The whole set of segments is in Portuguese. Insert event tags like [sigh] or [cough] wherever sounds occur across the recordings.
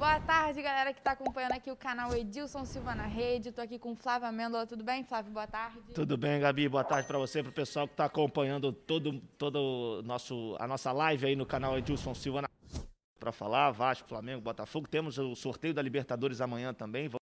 Boa tarde, galera que está acompanhando aqui o canal Edilson Silva na Rede. Estou aqui com Flávio Amêndola. Tudo bem, Flávio? Boa tarde. Tudo bem, Gabi. Boa tarde para você, para o pessoal que está acompanhando todo, todo nosso, a nossa live aí no canal Edilson Silva na para falar. Vasco, Flamengo, Botafogo. Temos o sorteio da Libertadores amanhã também. Vamos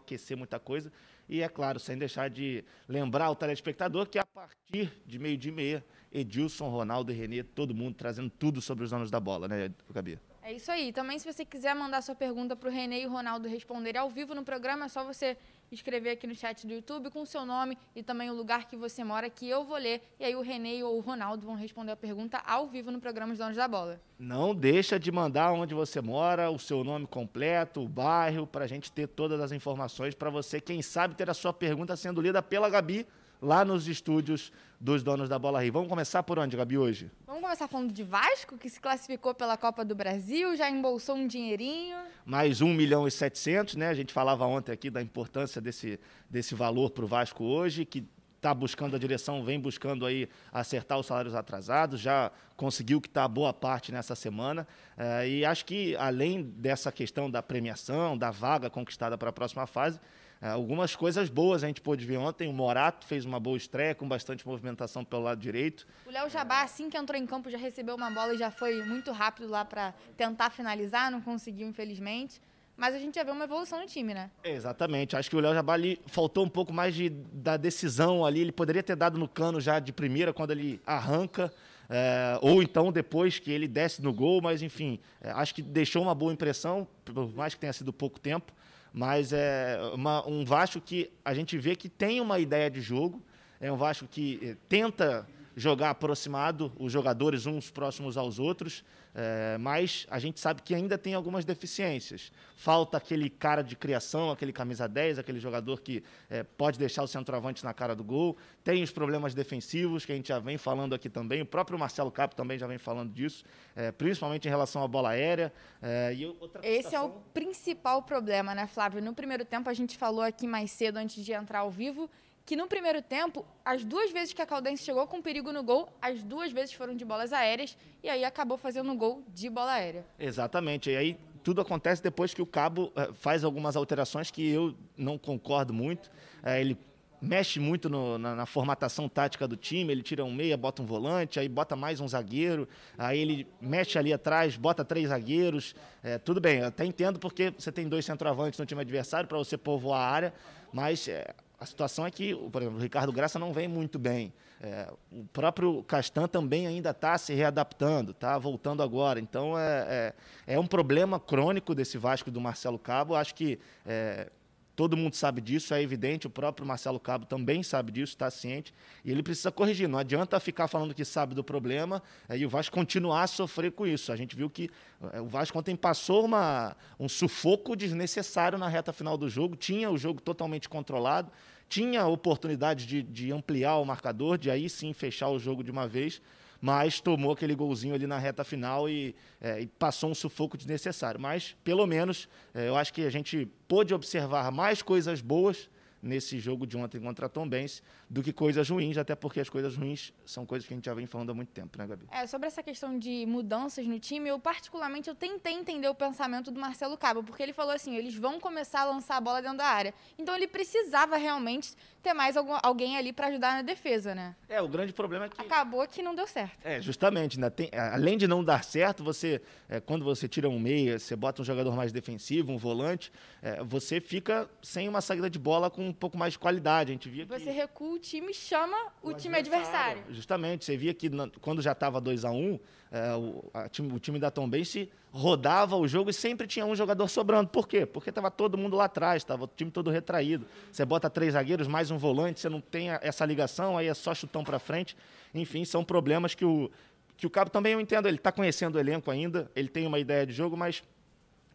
aquecer muita coisa. E é claro, sem deixar de lembrar o telespectador que a partir de meio dia e meia, Edilson, Ronaldo e Renê, todo mundo trazendo tudo sobre os donos da bola, né, Gabi? É isso aí. Também, se você quiser mandar sua pergunta para o Renê e o Ronaldo responderem ao vivo no programa, é só você escrever aqui no chat do YouTube com o seu nome e também o lugar que você mora, que eu vou ler. E aí o Renê ou o Ronaldo vão responder a pergunta ao vivo no programa Os Donos da Bola. Não deixa de mandar onde você mora, o seu nome completo, o bairro, para a gente ter todas as informações para você, quem sabe, ter a sua pergunta sendo lida pela Gabi lá nos estúdios dos donos da Bola Rio. Vamos começar por onde, Gabi, hoje? Vamos começar falando de Vasco, que se classificou pela Copa do Brasil, já embolsou um dinheirinho. Mais 1 milhão e 700, né? A gente falava ontem aqui da importância desse, desse valor para o Vasco hoje, que está buscando a direção, vem buscando aí acertar os salários atrasados, já conseguiu que está boa parte nessa semana. É, e acho que, além dessa questão da premiação, da vaga conquistada para a próxima fase, algumas coisas boas a gente pôde ver ontem. O Morato fez uma boa estreia, com bastante movimentação pelo lado direito. O Léo Jabá, assim que entrou em campo, já recebeu uma bola e já foi muito rápido lá para tentar finalizar, não conseguiu, infelizmente. Mas a gente já vê uma evolução no time, né? Exatamente. Acho que o Léo Jabá ali faltou um pouco mais de, da decisão ali. Ele poderia ter dado no cano já de primeira, quando ele arranca. É, ou então depois que ele desce no gol, mas enfim, é, acho que deixou uma boa impressão, por mais que tenha sido pouco tempo mas é uma, um Vasco que a gente vê que tem uma ideia de jogo, é um Vasco que eh, tenta jogar aproximado os jogadores uns próximos aos outros, é, mas a gente sabe que ainda tem algumas deficiências. Falta aquele cara de criação, aquele camisa 10, aquele jogador que é, pode deixar o centroavante na cara do gol. Tem os problemas defensivos, que a gente já vem falando aqui também. O próprio Marcelo Capo também já vem falando disso, é, principalmente em relação à bola aérea. Esse situação... é o principal problema, né, Flávio? No primeiro tempo, a gente falou aqui mais cedo, antes de entrar ao vivo, que no primeiro tempo, as duas vezes que a Caldense chegou com perigo no gol, as duas vezes foram de bolas aéreas e aí acabou fazendo um gol de bola aérea. Exatamente. E aí tudo acontece depois que o Cabo eh, faz algumas alterações que eu não concordo muito. É, ele mexe muito no, na, na, formatação tática do time, ele tira um meia, bota um volante, aí bota mais um zagueiro, aí ele mexe ali atrás, bota três zagueiros. É, tudo bem, eu até entendo porque você tem dois centroavantes no time adversário para você povoar a área, mas é, a situação é que, por exemplo, o Ricardo Graça não vem muito bem. É, o próprio Castan também ainda está se readaptando, está voltando agora. Então é, é, é, um problema crônico desse Vasco do Marcelo Cabo. Acho que é, Todo mundo sabe disso, é evidente, o próprio Marcelo Cabo também sabe disso, está ciente, e ele precisa corrigir. Não adianta ficar falando que sabe do problema é, e o Vasco continuar a sofrer com isso. A gente viu que é, o Vasco ontem passou uma, um sufoco desnecessário na reta final do jogo, tinha o jogo totalmente controlado, tinha oportunidade de, de ampliar o marcador, de aí sim fechar o jogo de uma vez mas tomou aquele golzinho ali na reta final e, é, e passou um sufoco desnecessário. Mas, pelo menos, é, eu acho que a gente pôde observar mais coisas boas nesse jogo de ontem contra a Tom Benz do que coisas ruins, até porque as coisas ruins são coisas que a gente já vem falando há muito tempo, né, Gabi? É, sobre essa questão de mudanças no time, eu particularmente eu tentei entender o pensamento do Marcelo Cabo, porque ele falou assim, eles vão começar a lançar a bola dentro da área. Então ele precisava realmente ter mais algum, alguém ali para ajudar na defesa, né? É, o grande problema é que... Acabou que não deu certo. É, justamente, ainda tem, além de não dar certo, você, é, quando você tira um meia, você bota um jogador mais defensivo, um volante, é, você fica sem uma saída de bola com um pouco mais de qualidade. A gente via Você recua o time chama o, o time adversário. adversário. Justamente, você via que quando já estava 2 a 1 um, é, o, time, o time da Tom Bense rodava o jogo e sempre tinha um jogador sobrando. Por quê? Porque estava todo mundo lá atrás, estava o time todo retraído. Você bota três zagueiros, mais um volante, você não tem essa ligação, aí é só chutão para frente. Enfim, são problemas que o, que o Cabo também eu entendo. Ele está conhecendo o elenco ainda, ele tem uma ideia de jogo, mas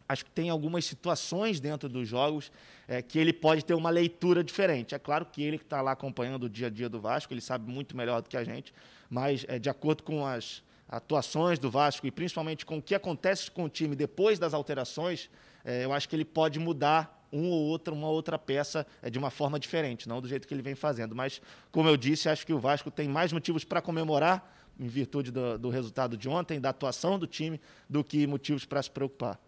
acho que tem algumas situações dentro dos jogos é, que ele pode ter uma leitura diferente. É claro que ele que está lá acompanhando o dia a dia do Vasco, ele sabe muito melhor do que a gente, mas é, de acordo com as atuações do Vasco e principalmente com o que acontece com o time depois das alterações, é, eu acho que ele pode mudar um ou outro, uma outra peça é, de uma forma diferente, não do jeito que ele vem fazendo. Mas, como eu disse, acho que o Vasco tem mais motivos para comemorar em virtude do, do resultado de ontem, da atuação do time, do que motivos para se preocupar.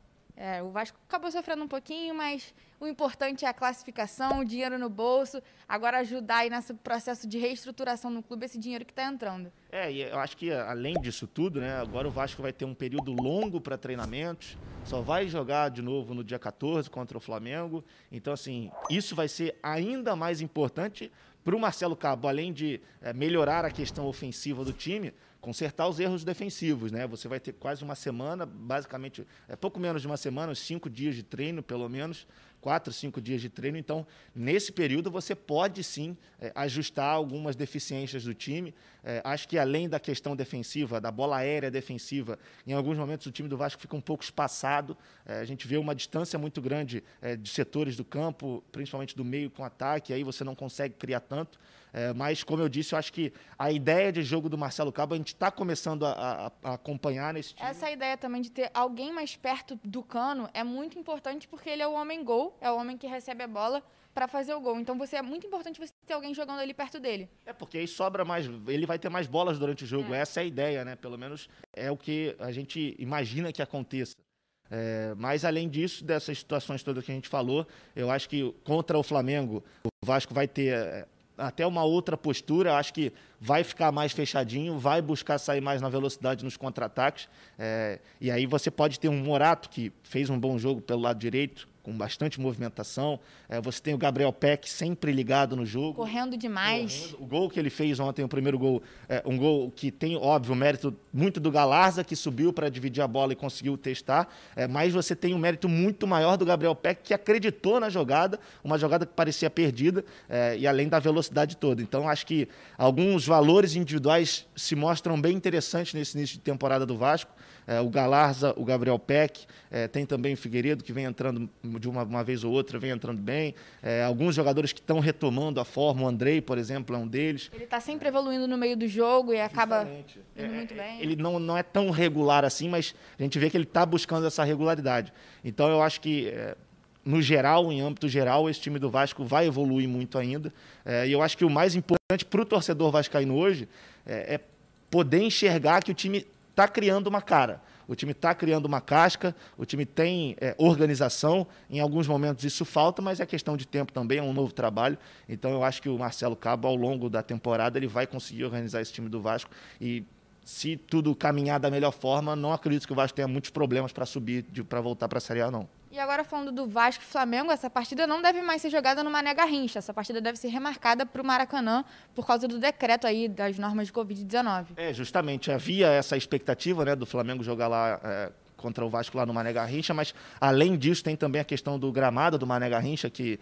É, o Vasco acabou sofrendo um pouquinho, mas o importante é a classificação, o dinheiro no bolso. Agora ajudar aí nesse processo de reestruturação no clube esse dinheiro que está entrando. É, e eu acho que além disso tudo, né, agora o Vasco vai ter um período longo para treinamentos. Só vai jogar de novo no dia 14 contra o Flamengo. Então, assim, isso vai ser ainda mais importante para o Marcelo Cabo, além de é, melhorar a questão ofensiva do time, consertar os erros defensivos, né? Você vai ter quase uma semana, basicamente, é pouco menos de uma semana, cinco dias de treino, pelo menos, quatro, cinco dias de treino. Então, nesse período, você pode sim é, ajustar algumas deficiências do time. É, acho que além da questão defensiva, da bola aérea defensiva, em alguns momentos o time do Vasco fica um pouco espaçado. É, a gente vê uma distância muito grande é, de setores do campo, principalmente do meio com ataque, aí você não consegue criar tanto. É, mas, como eu disse, eu acho que a ideia de jogo do Marcelo Cabo a gente está começando a, a, a, acompanhar nesse time. Essa ideia também de ter alguém mais perto do cano é muito importante porque ele é o homem gol, é o homem que recebe a bola para fazer o gol. Então você é muito importante você ter alguém jogando ali perto dele. É porque aí sobra mais, ele vai ter mais bolas durante o jogo. É. Essa é a ideia, né? Pelo menos é o que a gente imagina que aconteça. É, mas além disso, dessas situações todas que a gente falou, eu acho que contra o Flamengo, o Vasco vai ter é, até uma outra postura. Acho que vai ficar mais fechadinho, vai buscar sair mais na velocidade nos contra-ataques. É, e aí você pode ter um Morato que fez um bom jogo pelo lado direito, com bastante movimentação. É, você tem o Gabriel Peck sempre ligado no jogo. Correndo demais. Correndo. O gol que ele fez ontem, o primeiro gol, é um gol que tem, óbvio, mérito muito do Galarza, que subiu para dividir a bola e conseguiu testar. É, mas você tem um mérito muito maior do Gabriel Peck, que acreditou na jogada, uma jogada que parecia perdida, é, e além da velocidade toda. Então, acho que alguns valores individuais se mostram bem interessantes nesse início de temporada do Vasco. É, o Galarza, o Gabriel Peck, é, tem também o Figueiredo, que vem entrando de uma, uma vez ou outra, vem entrando bem. É, alguns jogadores que estão retomando a forma, o Andrei, por exemplo, é um deles. Ele está sempre evoluindo no meio do jogo e acaba indo é, muito bem. Ele não, não é tão regular assim, mas a gente vê que ele está buscando essa regularidade. Então eu acho que é, no geral, em âmbito geral, esse time do Vasco vai evoluir muito ainda. É, e eu acho que o mais importante para o torcedor vascaíno hoje é, é, poder enxergar que o time está criando uma cara. O time está criando uma casca, o time tem é, organização. Em alguns momentos isso falta, mas é questão de tempo também, é um novo trabalho. Então eu acho que o Marcelo Cabo, ao longo da temporada, ele vai conseguir organizar esse time do Vasco e se tudo caminhar da melhor forma, não acredito que o Vasco tenha muitos problemas para subir, para voltar para a Série A, não. E agora falando do Vasco e Flamengo, essa partida não deve mais ser jogada no Mané Garrincha. Essa partida deve ser remarcada para o Maracanã por causa do decreto aí das normas de Covid-19. É, justamente. Havia essa expectativa né, do Flamengo jogar lá é, contra o Vasco lá no Mané Garrincha, mas além disso tem também a questão do gramado do Mané Garrincha, que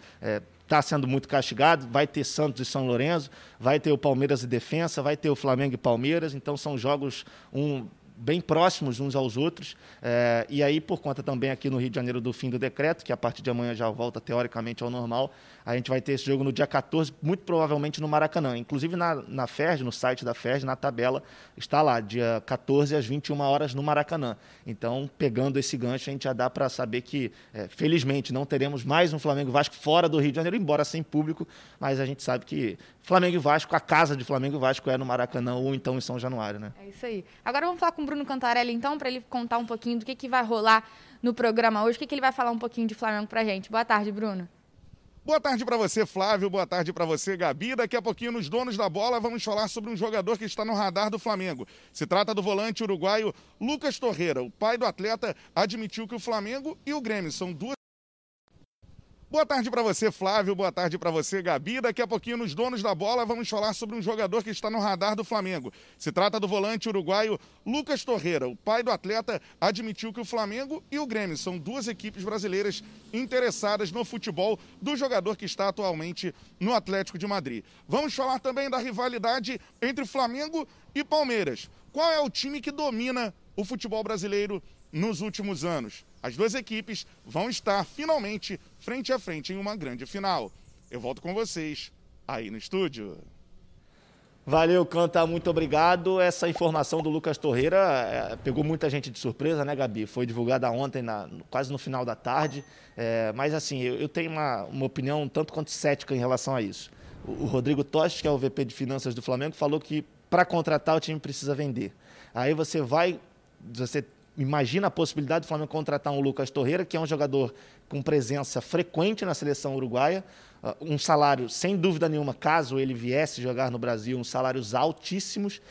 está sendo muito castigado. Vai ter Santos e São Lourenço, vai ter o Palmeiras e Defensa, vai ter o Flamengo e Palmeiras. Então são jogos um bem próximos uns aos outros. É, e aí, por conta também aqui no Rio de Janeiro do fim do decreto, que a partir de amanhã já volta teoricamente ao normal, a gente vai ter esse jogo no dia 14, muito provavelmente no Maracanã. Inclusive na, na FERJ, no site da FERJ, na tabela, está lá, dia 14 às 21 horas no Maracanã. Então, pegando esse gancho, a gente já dá para saber que, é, felizmente, não teremos mais um Flamengo Vasco fora do Rio de Janeiro, embora sem público, mas a gente sabe que Flamengo e Vasco, a casa de Flamengo e Vasco é no Maracanã ou então em São Januário, né? É isso aí. Agora vamos falar com o Bruno Cantarelli, então, para ele contar um pouquinho do que, que vai rolar no programa hoje, o que, que ele vai falar um pouquinho de Flamengo para gente. Boa tarde, Bruno. Boa tarde para você, Flávio. Boa tarde para você, Gabi. Daqui a pouquinho, nos donos da bola, vamos falar sobre um jogador que está no radar do Flamengo. Se trata do volante uruguaio Lucas Torreira. O pai do atleta admitiu que o Flamengo e o Grêmio são duas Boa tarde para você, Flávio. Boa tarde para você, Gabi. Daqui a pouquinho, nos donos da bola, vamos falar sobre um jogador que está no radar do Flamengo. Se trata do volante uruguaio Lucas Torreira. O pai do atleta admitiu que o Flamengo e o Grêmio são duas equipes brasileiras interessadas no futebol do jogador que está atualmente no Atlético de Madrid. Vamos falar também da rivalidade entre Flamengo e Palmeiras. Qual é o time que domina o futebol brasileiro nos últimos anos? As duas equipes vão estar finalmente frente a frente em uma grande final. Eu volto com vocês aí no estúdio. Valeu, Canta, muito obrigado. Essa informação do Lucas Torreira é, pegou muita gente de surpresa, né, Gabi? Foi divulgada ontem, na, quase no final da tarde. É, mas, assim, eu, eu, tenho uma, uma opinião tanto quanto cética em relação a isso. O, o Rodrigo Toste, que é o VP de Finanças do Flamengo, falou que para contratar o time precisa vender. Aí você vai, você imagina a possibilidade do Flamengo contratar um Lucas Torreira, que é um jogador com presença frequente na seleção uruguaia, uh, um salário, sem dúvida nenhuma, caso ele viesse jogar no Brasil, uns salários altíssimos,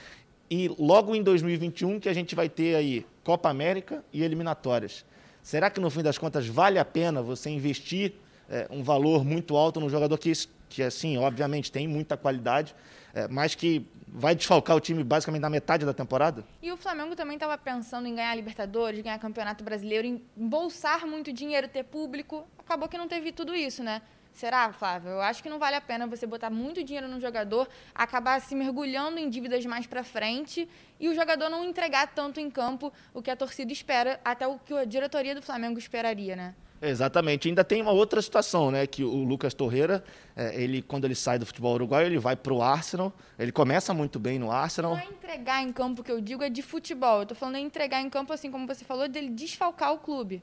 e logo em 2021 que a gente vai ter aí Copa América e eliminatórias. Será que no fim das contas vale a pena você investir é, um valor muito alto num jogador que, que assim, obviamente tem muita qualidade, é, mas que vai desfalcar o time basicamente na metade da temporada? E o Flamengo também estava pensando em ganhar Libertadores, ganhar Campeonato Brasileiro, em embolsar muito dinheiro, ter público. Acabou que não teve tudo isso, né? Será, Flávio? Eu acho que não vale a pena você botar muito dinheiro no jogador, acabar se mergulhando em dívidas mais para frente e o jogador não entregar tanto em campo o que a torcida espera, até o que a diretoria do Flamengo esperaria, né? Exatamente. Ainda tem uma outra situação, né? Que o Lucas Torreira, é, ele quando ele sai do futebol uruguaio, ele vai para o Arsenal. Ele começa muito bem no Arsenal. Não é entregar em campo que eu digo, é de futebol. Eu estou falando em entregar em campo, assim como você falou, dele desfalcar o clube.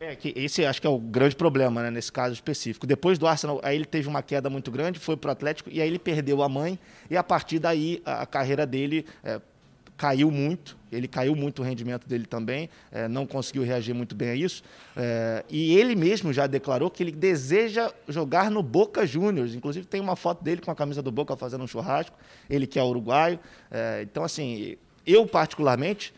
É, que esse acho que é o grande problema, né, nesse caso específico. Depois do Arsenal, aí ele teve uma queda muito grande, foi para o Atlético e aí ele perdeu a mãe e a partir daí a, a carreira dele é, caiu muito. Ele caiu muito o rendimento dele também, é, não conseguiu reagir muito bem a isso. É, e ele mesmo já declarou que ele deseja jogar no Boca Juniors. Inclusive tem uma foto dele com a camisa do Boca fazendo um churrasco. Ele que é uruguaio. É, então assim, eu particularmente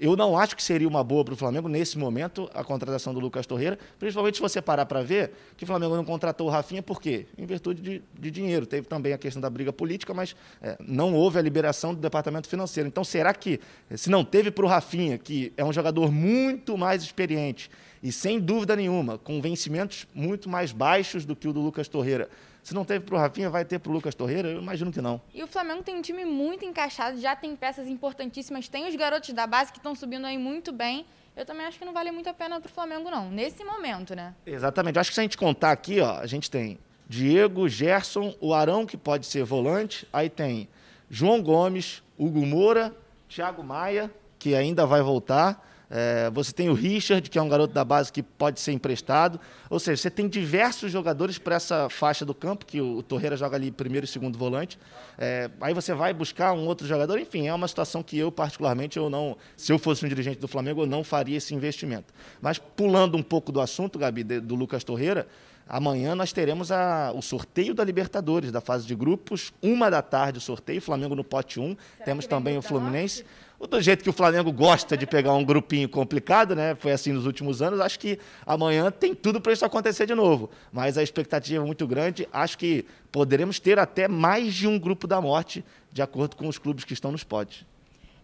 eu não acho que seria uma boa para o Flamengo, nesse momento, a contratação do Lucas Torreira, principalmente se você parar para ver que o Flamengo não contratou o Rafinha, por quê? Em virtude de, de dinheiro. Teve também a questão da briga política, mas é, não houve a liberação do departamento financeiro. Então, será que, se não teve para o Rafinha, que é um jogador muito mais experiente e, sem dúvida nenhuma, com vencimentos muito mais baixos do que o do Lucas Torreira, se não teve para o Rafinha, vai ter para o Lucas Torreira? Eu imagino que não. E o Flamengo tem um time muito encaixado, já tem peças importantíssimas, tem os garotos da base que estão subindo aí muito bem. Eu também acho que não vale muito a pena para o Flamengo, não, nesse momento, né? Exatamente. Acho que se a gente contar aqui, ó, a gente tem Diego, Gerson, o Arão, que pode ser volante, aí tem João Gomes, Hugo Moura, Thiago Maia, que ainda vai voltar. É, você tem o Richard, que é um garoto da base que pode ser emprestado. Ou seja, você tem diversos jogadores para essa faixa do campo, que o, Torreira joga ali primeiro e segundo volante. É, aí você vai buscar um outro jogador. Enfim, é uma situação que eu, particularmente, eu não, se eu fosse um dirigente do Flamengo, eu não faria esse investimento. Mas pulando um pouco do assunto, Gabi, de, do Lucas Torreira, Amanhã nós teremos a, o sorteio da Libertadores, da fase de grupos. Uma da tarde o sorteio, Flamengo no pote 1. Será Temos também o Fluminense. Do jeito que o Flamengo gosta de pegar um grupinho complicado, né? Foi assim nos últimos anos. Acho que amanhã tem tudo para isso acontecer de novo. Mas a expectativa é muito grande. Acho que poderemos ter até mais de um grupo da morte, de acordo com os clubes que estão nos potes.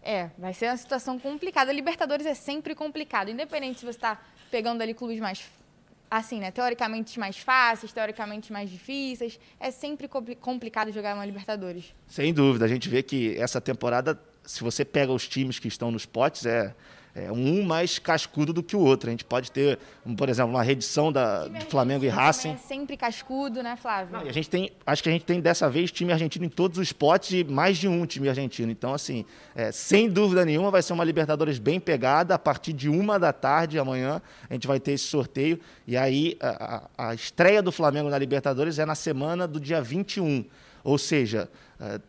É, vai ser uma situação complicada. Libertadores é sempre complicado, independente se você está pegando ali clubes mais assim, né, teoricamente mais fáceis, teoricamente mais difíceis. É sempre complicado jogar uma Libertadores. Sem dúvida, a gente vê que essa temporada, se você pega os times que estão nos potes, é é, um mais cascudo do que o outro. A gente pode ter, por exemplo, uma redição da, do Flamengo e Racing. É sempre cascudo, né, Flávio? Não, a gente tem, acho que a gente tem dessa vez time argentino em todos os potes e mais de um time argentino. Então, assim, é, sem dúvida nenhuma, vai ser uma Libertadores bem pegada. A partir de uma da tarde amanhã, a gente vai ter esse sorteio. E aí, a, a, a estreia do Flamengo na Libertadores é na semana do dia 21. Ou seja,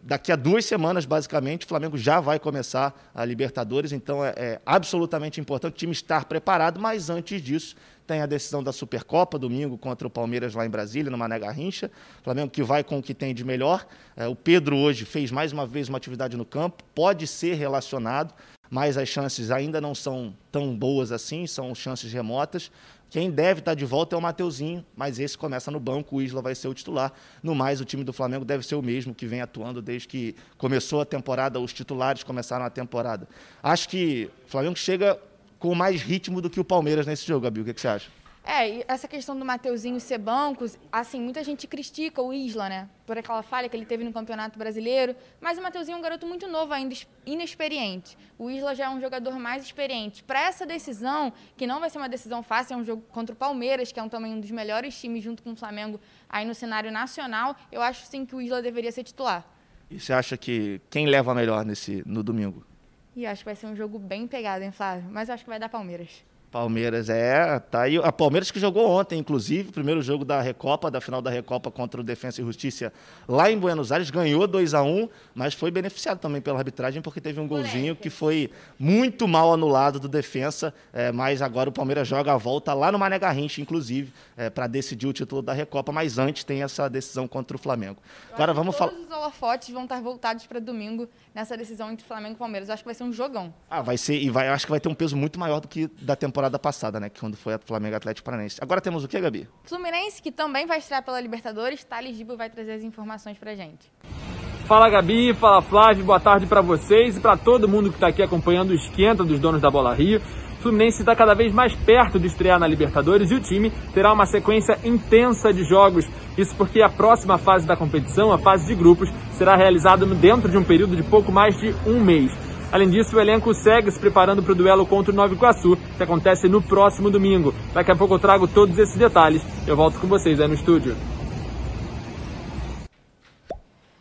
daqui a duas semanas, basicamente, o Flamengo já vai começar a Libertadores, então é, é absolutamente importante o time estar preparado, mas antes disso, tem a decisão da Supercopa, domingo, contra o Palmeiras lá em Brasília, no Mané Garrincha. Flamengo que vai com o que tem de melhor. É, o Pedro hoje fez mais uma vez uma atividade no campo, pode ser relacionado, mas as chances ainda não são tão boas assim, são chances remotas. Quem deve estar de volta é o Mateuzinho, mas esse começa no banco, o Isla vai ser o titular. No mais, o time do Flamengo deve ser o mesmo que vem atuando desde que começou a temporada, os titulares começaram a temporada. Acho que o Flamengo chega com mais ritmo do que o Palmeiras nesse jogo, Gabi. O que, que você acha? É, e essa questão do Mateuzinho ser bancos, assim, muita gente critica o Isla, né? Por aquela falha que ele teve no Campeonato Brasileiro. Mas o Mateuzinho é um garoto muito novo ainda, inexperiente. O Isla já é um jogador mais experiente. Para essa decisão, que não vai ser uma decisão fácil, é um jogo contra o Palmeiras, que é um, também um dos melhores times junto com o Flamengo aí no cenário nacional, eu acho sim que o Isla deveria ser titular. E você acha que quem leva melhor nesse no domingo? E acho que vai ser um jogo bem pegado, hein, Flávio? Mas acho que vai dar Palmeiras. Palmeiras, é, tá aí. A Palmeiras que jogou ontem, inclusive, o primeiro jogo da Recopa, da final da Recopa contra o Defensa e Justiça lá em Buenos Aires, ganhou 2 a 1 mas foi beneficiado também pela arbitragem, porque teve um golzinho que foi muito mal anulado do Defensa, é, mas agora o Palmeiras joga a volta lá no Mané Garrincha, inclusive, é, para decidir o título da Recopa, mas antes tem essa decisão contra o Flamengo. Agora vamos falar. Todos os holofotes vão estar voltados para domingo nessa decisão entre Flamengo e Palmeiras. Eu acho que vai ser um jogão. Ah, vai ser, e vai, acho que vai ter um peso muito maior do que da temporada passada, né? Quando foi a Flamengo Atlético Paranaense. Agora temos o que, Gabi? Fluminense, que também vai estrear pela Libertadores. Thales Gibo vai trazer as informações pra gente. Fala Gabi, fala Flávio, boa tarde para vocês e para todo mundo que está aqui acompanhando o esquenta dos donos da Bola Rio. O Fluminense está cada vez mais perto de estrear na Libertadores e o time terá uma sequência intensa de jogos. Isso porque a próxima fase da competição, a fase de grupos, será realizada dentro de um período de pouco mais de um mês. Além disso, o elenco segue se preparando para o duelo contra o Nova Iguaçu, que acontece no próximo domingo. Daqui a pouco eu trago todos esses detalhes. Eu volto com vocês aí no estúdio.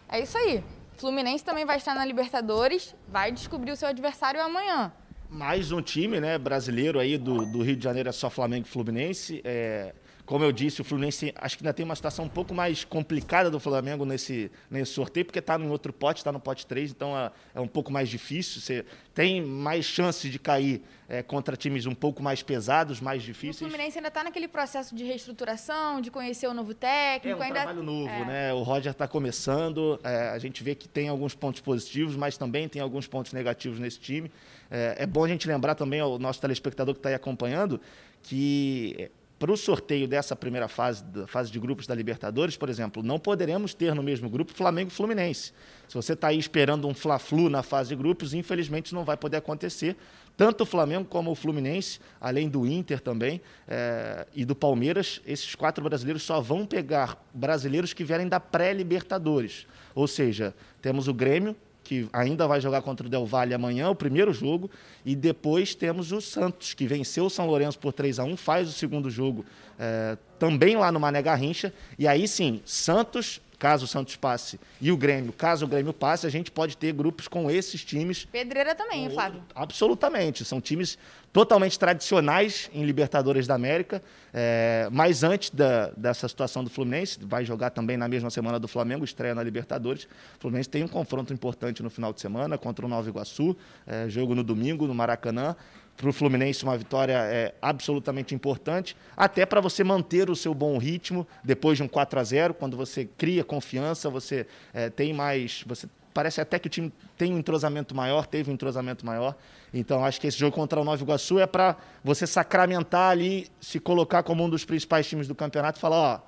É isso aí. Fluminense também vai estar na Libertadores, vai descobrir o seu adversário amanhã mais um time né, brasileiro aí do, do Rio de Janeiro, é só Flamengo e Fluminense. É, como eu disse, o Fluminense acho que ainda tem uma situação um pouco mais complicada do Flamengo nesse, nesse sorteio, porque está em outro pote, está no pote 3, então é, é, um pouco mais difícil. Você tem mais chance de cair é, contra times um pouco mais pesados, mais difíceis. O Fluminense ainda está naquele processo de reestruturação, de conhecer o novo técnico. É um ainda... trabalho novo, é. né? O Roger está começando, é, a gente vê que tem alguns pontos positivos, mas também tem alguns pontos negativos nesse time. É, é bom a gente lembrar também ao nosso telespectador que está aí acompanhando que para o sorteio dessa primeira fase, da fase de grupos da Libertadores, por exemplo, não poderemos ter no mesmo grupo Flamengo e Fluminense. Se você está aí esperando um Fla-Flu na fase de grupos, infelizmente não vai poder acontecer. Tanto o Flamengo como o Fluminense, além do Inter também é, e do Palmeiras, esses quatro brasileiros só vão pegar brasileiros que vierem da pré-Libertadores. Ou seja, temos o Grêmio, que ainda vai jogar contra o Del Valle amanhã, o primeiro jogo, e depois temos o Santos, que venceu o São Lourenço por 3 a 1 faz o segundo jogo é, também lá no Mané Garrincha, e aí sim, Santos, caso o Santos passe, e o Grêmio, caso o Grêmio passe, a gente pode ter grupos com esses times. Pedreira também, Flávio. Absolutamente, são times totalmente tradicionais em Libertadores da América, é, mas antes da, dessa situação do Fluminense, vai jogar também na mesma semana do Flamengo, estreia na Libertadores. O Fluminense tem um confronto importante no final de semana contra o Nova Iguaçu, é, jogo no domingo no Maracanã. Para o Fluminense, uma vitória é absolutamente importante, até para você manter o seu bom ritmo depois de um 4 a 0 quando você cria confiança, você é, tem mais. Você parece até que o time tem um entrosamento maior, teve um entrosamento maior. Então, acho que esse jogo contra o Nova Iguaçu é para você sacramentar ali, se colocar como um dos principais times do campeonato e falar: ó,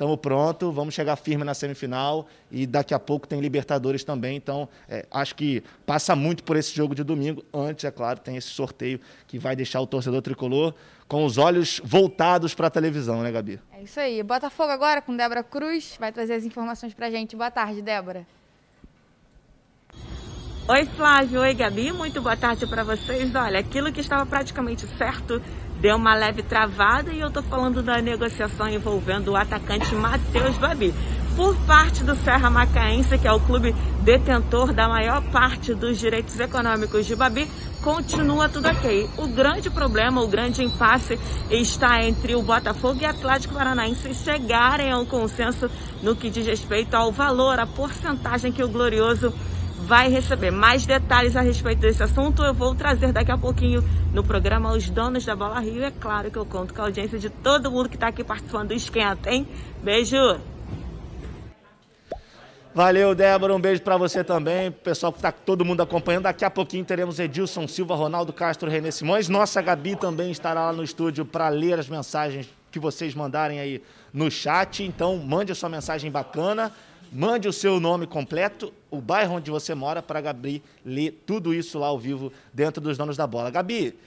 estamos pronto, vamos chegar firme na semifinal e daqui a pouco tem Libertadores também. Então, é, acho que passa muito por esse jogo de domingo. Antes, é claro, tem esse sorteio que vai deixar o torcedor tricolor com os olhos voltados para a televisão, né, Gabi? É isso aí. Botafogo agora com Débora Cruz, vai trazer as informações para a gente. Boa tarde, Débora. Oi, Flávio. Oi, Gabi. Muito boa tarde para vocês. Olha, aquilo que estava praticamente certo deu uma leve travada e eu tô falando da negociação envolvendo o atacante Matheus Babi. Por parte do Serra Macaense, que é o clube detentor da maior parte dos direitos econômicos de Babi, continua tudo ok. O grande problema, o grande impasse está entre o Botafogo e Atlético Paranaense chegarem a um consenso no que diz respeito ao valor, a porcentagem que o Glorioso vai receber mais detalhes a respeito desse assunto. Eu vou trazer daqui a pouquinho no programa Os Donos da Bola Rio. É claro que eu conto com a audiência de todo mundo que está aqui participando do Esquenta, hein? Beijo! Valeu, Débora. Um beijo para você também. Pessoal que está todo mundo acompanhando. Daqui a pouquinho teremos Edilson Silva, Ronaldo Castro, Renê Simões. Nossa Gabi também estará lá no estúdio para ler as mensagens que vocês mandarem aí no chat. Então, mande a sua mensagem bacana. Mande o seu nome completo, o bairro onde você mora, para a Gabi ler tudo isso lá ao vivo dentro dos Donos da Bola. Gabi,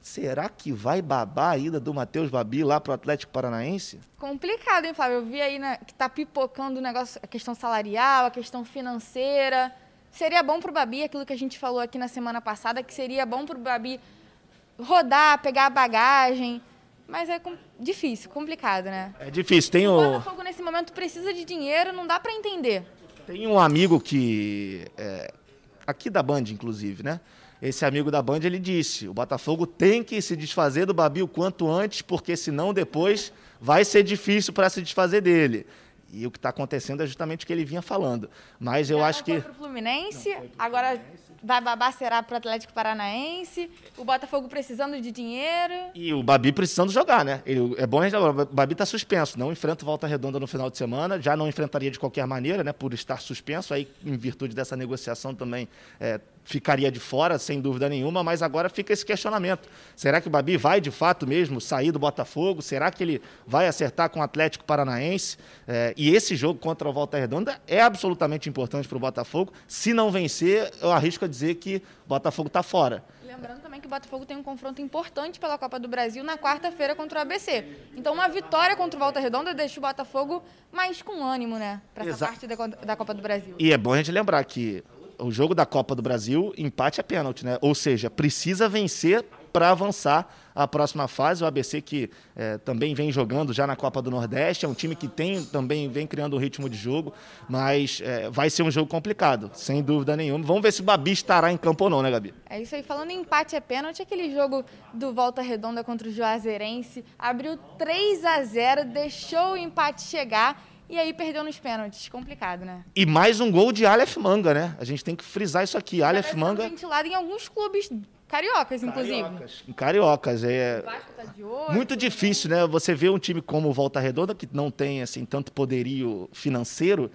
será que vai babar a ida do Matheus Babi lá para o Atlético Paranaense? Complicado, hein, Flávio? Eu vi aí né, que está pipocando o negócio, a questão salarial, a questão financeira. Seria bom para o Babi, aquilo que a gente falou aqui na semana passada, que seria bom para o Babi rodar, pegar a bagagem, mas é com... difícil, complicado, né? É difícil. Tem o, o Botafogo nesse momento precisa de dinheiro, não dá para entender. Tem um amigo que é, aqui da Band, inclusive, né? esse amigo da Band ele disse: o Botafogo tem que se desfazer do Babi o quanto antes, porque senão depois vai ser difícil para se desfazer dele. E o que está acontecendo é justamente o que ele vinha falando. Mas eu acho que. Foi pro Fluminense, agora vai babar será para o Atlético Paranaense, o Botafogo precisando de dinheiro. E o Babi precisando jogar, né? Ele, é bom a gente o Babi está suspenso, não enfrenta Volta Redonda no final de semana, já não enfrentaria de qualquer maneira, né? Por estar suspenso, aí em virtude dessa negociação também é, ficaria de fora, sem dúvida nenhuma, mas agora fica esse questionamento. Será que o Babi vai de fato mesmo sair do Botafogo? Será que ele vai acertar com o Atlético Paranaense? É, e esse jogo contra o Volta Redonda é absolutamente importante para o Botafogo. Se não vencer, eu arrisco a dizer que o Botafogo está fora. Lembrando também que o Botafogo tem um confronto importante pela Copa do Brasil na quarta-feira contra o ABC. Então, uma vitória contra o Volta Redonda deixa o Botafogo mais com ânimo, né? Para essa parte da, da Copa do Brasil. E é bom a gente lembrar que o jogo da Copa do Brasil, empate é pênalti, né? Ou seja, precisa vencer para avançar à próxima fase. O ABC que é, também vem jogando já na Copa do Nordeste, é um time que tem também vem criando um ritmo de jogo, mas é, vai ser um jogo complicado, sem dúvida nenhuma. Vamos ver se o Babi estará em campo ou não, né, Gabi? É isso aí. Falando em empate é pênalti, aquele jogo do Volta Redonda contra o Juazeirense abriu 3 a 0, deixou o empate chegar e aí perdeu nos pênaltis. Complicado, né? E mais um gol de Aleph Manga, né? A gente tem que frisar isso aqui. Aleph Manga. ventilado em alguns clubes cariocas, inclusive. Cariocas. Em cariocas. É tá olho, muito difícil, né? Você vê um time como o Volta Redonda, que não tem assim tanto poderio financeiro,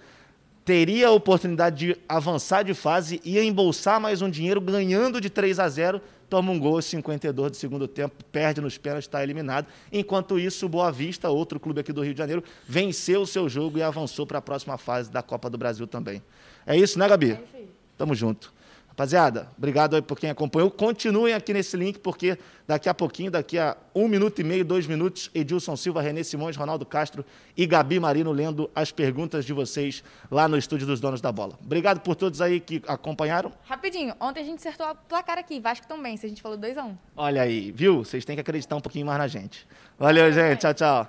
teria a oportunidade de avançar de fase e embolsar mais um dinheiro ganhando de 3 a 0 toma um gol 52 do segundo tempo, perde nos pênaltis, está eliminado. Enquanto isso, o Boa Vista, outro clube aqui do Rio de Janeiro, venceu o seu jogo e avançou para a próxima fase da Copa do Brasil também. É isso, né, Gabi? É isso aí. Tamo junto. Rapaziada, obrigado aí por quem acompanhou. Continuem aqui nesse link, porque daqui a pouquinho, daqui a um minuto e meio, dois minutos, Edilson Silva, Renê Simões, Ronaldo Castro e Gabi Marino lendo as perguntas de vocês lá no estúdio dos donos da bola. Obrigado por todos aí que acompanharam. Rapidinho, ontem a gente acertou a placar aqui, Vasco também, se a gente falou 2 a 1 um. Olha aí, viu? Vocês têm que acreditar um pouquinho mais na gente. Valeu, gente. Tchau, tchau.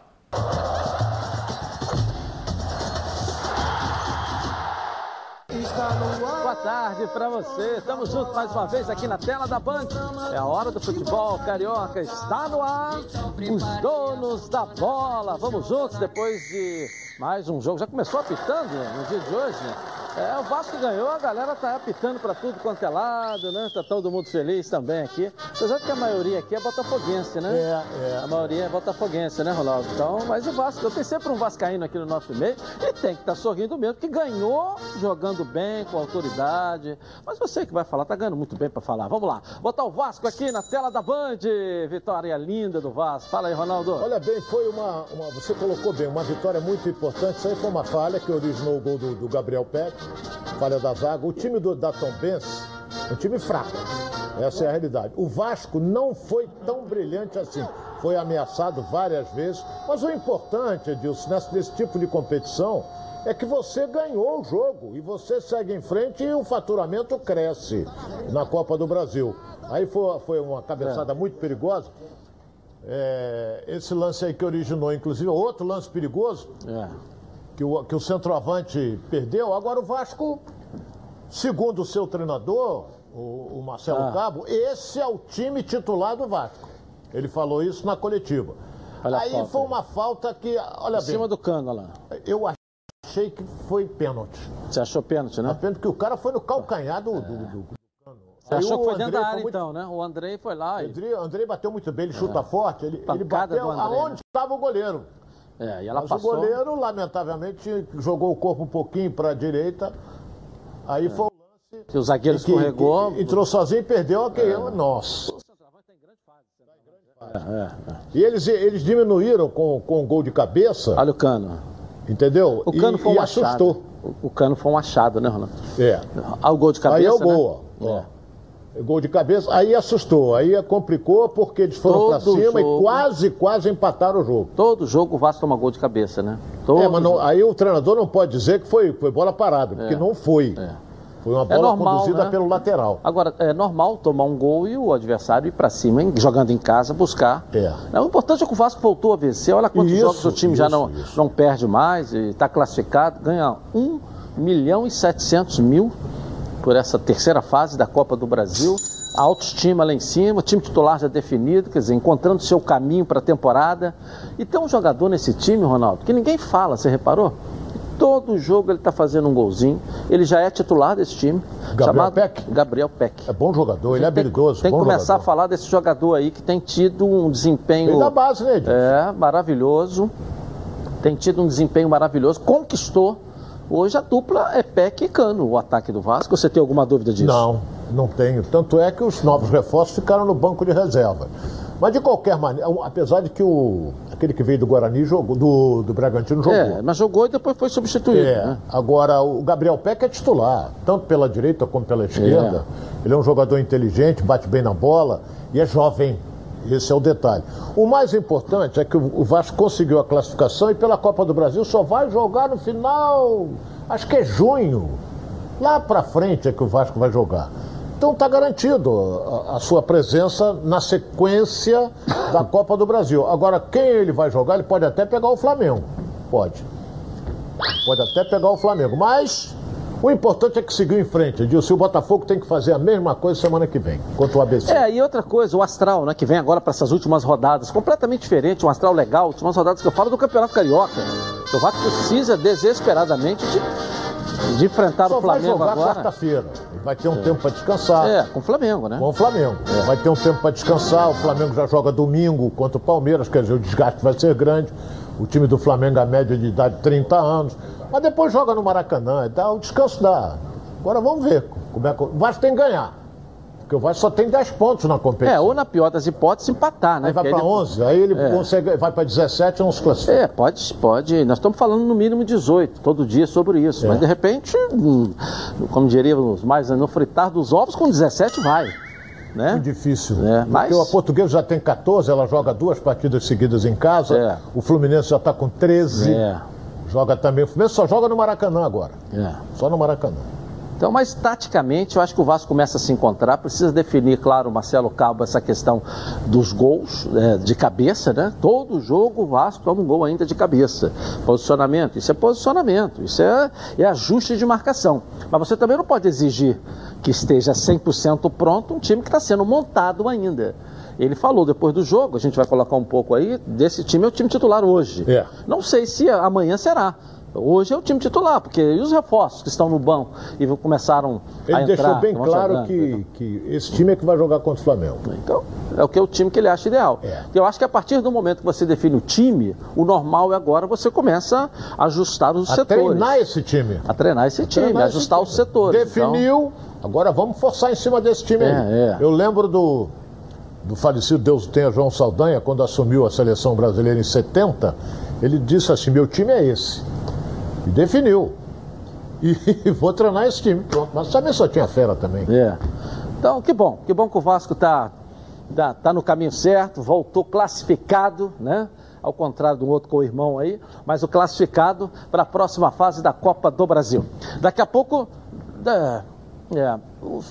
Boa tarde para você. Estamos juntos mais uma vez aqui na tela da Band. É a hora do futebol carioca. Está no ar. Os donos da bola. Vamos juntos depois de mais um jogo. Já começou apitando no dia de hoje? É, o Vasco ganhou, a galera tá apitando para tudo quanto é lado, né? Tá todo mundo feliz também aqui. Apesar de que a maioria aqui é botafoguense, né? É, é. A maioria é botafoguense, né, Ronaldo? Então, mas o Vasco, eu tenho sempre um vascaíno aqui no nosso meio e tem que estar tá sorrindo mesmo, que ganhou jogando bem, com autoridade. Mas você que vai falar, tá ganhando muito bem para falar. Vamos lá, botar o Vasco aqui na tela da Band. Vitória linda do Vasco. Fala aí, Ronaldo. Olha bem, foi uma, uma você colocou bem, uma vitória muito importante. Isso aí foi uma falha que originou o gol do, do Gabriel Pérez falha da zaga. O time do, da Tombense é um time fraco. Essa é a realidade. O Vasco não foi tão brilhante assim. Foi ameaçado várias vezes. Mas o importante, Edilson, nesse, nesse tipo de competição, é que você ganhou o jogo e você segue em frente e o faturamento cresce na Copa do Brasil. Aí foi, foi uma cabeçada é. muito perigosa. É, esse lance aí que originou, inclusive, outro lance perigoso. É que o, que o centroavante perdeu. Agora o Vasco, segundo o seu treinador, o, o Marcelo ah. Cabo, esse é o time titular do Vasco. Ele falou isso na coletiva. Olha aí foi uma falta que, olha em bem. cima do cano lá. Eu achei que foi pênalti. Você achou pênalti, né? pênalti que o cara foi no calcanhar do, do, do, do cano. Você aí achou que foi dentro da área, muito... então, né? O Andrei foi lá. E... Andrei, Andrei bateu muito bem, ele chuta é. forte. Ele, ele bateu André, aonde né? estava o goleiro. É, e ela Mas passou... o goleiro, lamentavelmente, jogou o corpo um pouquinho para a direita. Aí é. foi o lance. Que o zagueiro que, escorregou. Que, entrou sozinho e perdeu a é. Nossa. É, é, é. E eles, eles diminuíram com, com o gol de cabeça. Olha o cano. Entendeu? O cano e, foi um e assustou. O, o, cano foi um achado, né, Ronaldo? É. Olha o gol de cabeça. Aí é o né? gol, ó. É. Gol de cabeça, aí assustou, aí complicou porque eles foram para cima jogo, e quase, quase empataram o jogo. Todo jogo o Vasco toma gol de cabeça, né? Todo é, mas não, aí o treinador não pode dizer que foi, foi bola parada, porque é, não foi. É. Foi uma bola é normal, conduzida né? pelo lateral. Agora, é normal tomar um gol e o adversário ir para cima, hein? jogando em casa, buscar. É. O importante é que o Vasco voltou a vencer. Olha quantos isso, jogos o time isso, já não, não perde mais, está classificado, ganha 1 milhão e 700 mil por essa terceira fase da Copa do Brasil. a autoestima lá em cima, o time titular já definido, quer dizer, encontrando seu caminho para a temporada. E tem um jogador nesse time, Ronaldo, que ninguém fala, você reparou? Todo jogo ele está fazendo um golzinho. Ele já é titular desse time. Gabriel chamado Peck? Gabriel Peck. É bom jogador, ele é habilidoso. Tem que começar jogador. a falar desse jogador aí que tem tido um desempenho. Ele da base, né, Edilson? É, maravilhoso. Tem tido um desempenho maravilhoso. Conquistou. Hoje a dupla é Peck e Cano, o ataque do Vasco. Você tem alguma dúvida disso? Não, não tenho. Tanto é que os novos reforços ficaram no banco de reserva. Mas de qualquer maneira, apesar de que o aquele que veio do Guarani jogou, do, do Bragantino jogou. É, mas jogou e depois foi substituído. É, né? Agora, o Gabriel Peck é titular, tanto pela direita como pela esquerda. Ele é um jogador inteligente, bate bem na bola e é jovem. Esse é o detalhe. O mais importante é que o Vasco conseguiu a classificação e pela Copa do Brasil só vai jogar no final, acho que é junho. Lá pra frente é que o Vasco vai jogar. Então está garantido a sua presença na sequência da Copa do Brasil. Agora, quem ele vai jogar, ele pode até pegar o Flamengo. Pode. Pode até pegar o Flamengo. Mas o importante é que seguiu em frente. Edilson, o Botafogo tem que fazer a mesma coisa semana que vem, contra o ABC. É, e outra coisa, o Astral, né, que vem agora para essas últimas rodadas, completamente diferente, um Astral legal, últimas rodadas que eu falo do Campeonato Carioca. O Vasco precisa desesperadamente de, de enfrentar Só o Flamengo vai jogar agora. quarta-feira. Vai ter um tempo para descansar. É, com o Flamengo, né? Com o Flamengo. Vai ter um tempo para descansar. O Flamengo já joga domingo contra o Palmeiras, quer dizer, o desgaste vai ser grande. O time do Flamengo, a média de idade, 30 anos. Mas depois joga no Maracanã e tal. O descanso dá. Agora vamos ver como é que o Vasco tem que ganhar. Porque o Vasco só tem 10 pontos na competição. É, ou na pior das hipóteses, empatar, né? Aí vai Porque para ele- 11, aí ele É. consegue, vai para 17 e não se classifica. É, pode, pode. Nós estamos falando no mínimo 18, todo dia sobre isso. É. Mas de repente, hum, como diria os mais, no fritar dos ovos, com 17 vai. Né? Muito difícil. É, Porque mas- a portuguesa já tem 14, ela joga duas partidas seguidas em casa. É. O Fluminense já está com 13. É. Joga também. O Fluminense só joga no Maracanã agora. É. Só no Maracanã. Então, mas taticamente, eu acho que o Vasco começa a se encontrar. Precisa definir, claro, Marcelo Cabo, essa questão dos gols é, de cabeça, né? Todo jogo o Vasco toma um gol ainda de cabeça. Posicionamento, isso é posicionamento, isso é, é ajuste de marcação. Mas você também não pode exigir que esteja 100% pronto um time que está sendo montado ainda. Ele falou depois do jogo, a gente vai colocar um pouco aí, desse time é o time titular hoje. É. Não sei se amanhã será. Hoje é o time titular, porque e os reforços que estão no banco e começaram Ele a entrar? deixou bem claro jogando, que, que esse time é que vai jogar contra o Flamengo. Então, é o que é o time que ele acha ideal. É. Eu acho que a partir do momento que você define o time, o normal é agora você começa a ajustar os A setores. treinar esse time. A treinar esse time, Treinar esse ajustar time. os setores. Definiu. Agora vamos forçar em cima desse time aí. É, é. Eu lembro do, do falecido Deus o tenha João Saldanha, quando assumiu a seleção brasileira em 70, ele disse assim: meu time é esse. E definiu. E [laughs] vou treinar esse time. Pronto. Mas também só tinha fera também. É. Então, que bom. Que bom que o Vasco está tá, tá no caminho certo, voltou classificado, né? Ao contrário do outro co-irmão aí, mas o classificado para a próxima fase da Copa do Brasil. Daqui a pouco. é,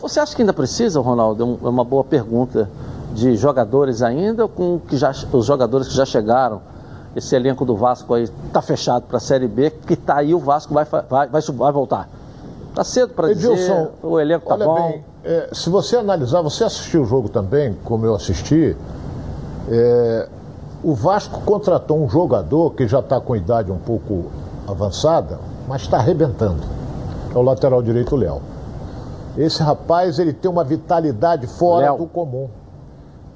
você acha que ainda precisa, Ronaldo? É É uma boa pergunta. De jogadores ainda, com que já, os jogadores que já chegaram. Esse elenco do Vasco aí está fechado para a Série B, que está aí, o Vasco vai, vai, vai, vai voltar. Está cedo para dizer, Edilson, o elenco está olha bom. bem, é, se você analisar, você assistiu o jogo também, como eu assisti, é, o Vasco contratou um jogador que já está com idade um pouco avançada, mas está arrebentando. É o lateral direito, Léo. Esse rapaz, ele tem uma vitalidade fora Léo. do comum.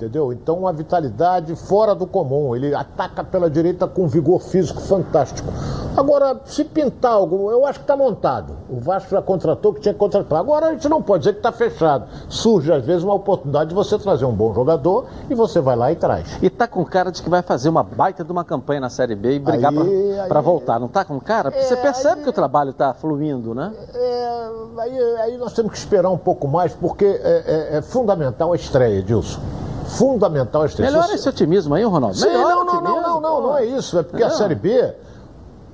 Entendeu? Então, uma vitalidade fora do comum. Ele ataca pela direita com vigor físico fantástico. Agora, se pintar algo, eu acho que está montado. O Vasco já contratou o que tinha que contratar. Agora, a gente não pode dizer que está fechado. Surge, às vezes, uma oportunidade de você trazer um bom jogador e você vai lá e traz. E tá com cara de que vai fazer uma baita de uma campanha na Série B e brigar Aí- para aí- voltar. Não tá com cara? Porque você percebe que o trabalho tá fluindo, né? É, aí, aí nós temos que esperar um pouco mais, porque é, é- é fundamental a estreia, Edilson. Fundamental. Melhora Se você- esse otimismo aí, Ronaldo. Sim, não, não, não, não, não, não é isso. É porque a Não. Série B,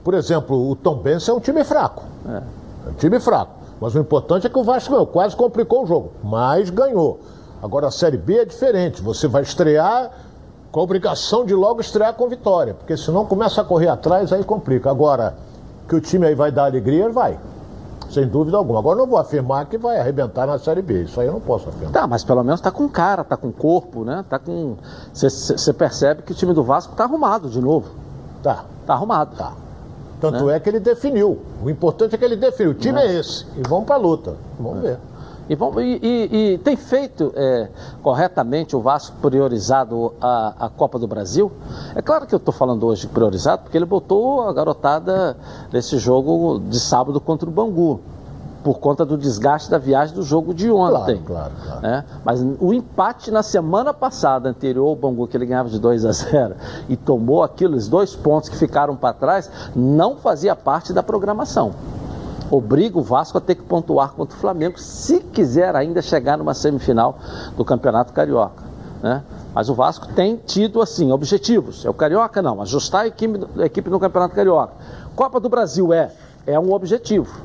por exemplo, o Tom Benz é um time fraco. É. um time fraco. Mas o importante é que o Vasco ganhou. Quase complicou o jogo, mas ganhou. Agora a Série B é diferente. Você vai estrear com a obrigação de logo estrear com vitória. Porque senão começa a correr atrás, aí complica. Agora, que o time aí vai dar alegria, vai. Sem dúvida alguma. Agora não vou afirmar que vai arrebentar na Série B, isso aí eu não posso afirmar. Tá, mas pelo menos tá com cara, tá com corpo, né? Tá com. Você percebe que o time do Vasco tá arrumado de novo. Tá. Tá arrumado. Tá. Tanto né? é que ele definiu. O importante é que ele definiu. O time é, é esse. E vamos pra luta. Vamos é. ver. E, vamos, e, e, e, tem feito é, corretamente o Vasco priorizado a, a, Copa do Brasil? É claro que eu estou falando hoje priorizado, porque ele botou a garotada nesse jogo de sábado contra o Bangu, por conta do desgaste da viagem do jogo de ontem. Claro, claro, claro. É, mas o empate na semana passada, anterior ao Bangu, que ele ganhava de 2 a 0 e tomou aqueles dois pontos que ficaram para trás, não fazia parte da programação obriga o Vasco a ter que pontuar contra o Flamengo se quiser ainda chegar numa semifinal do Campeonato Carioca. Né? Mas o Vasco tem tido, assim, objetivos. É o Carioca, não. Ajustar a equipe, a equipe no Campeonato Carioca. Copa do Brasil é, é um objetivo.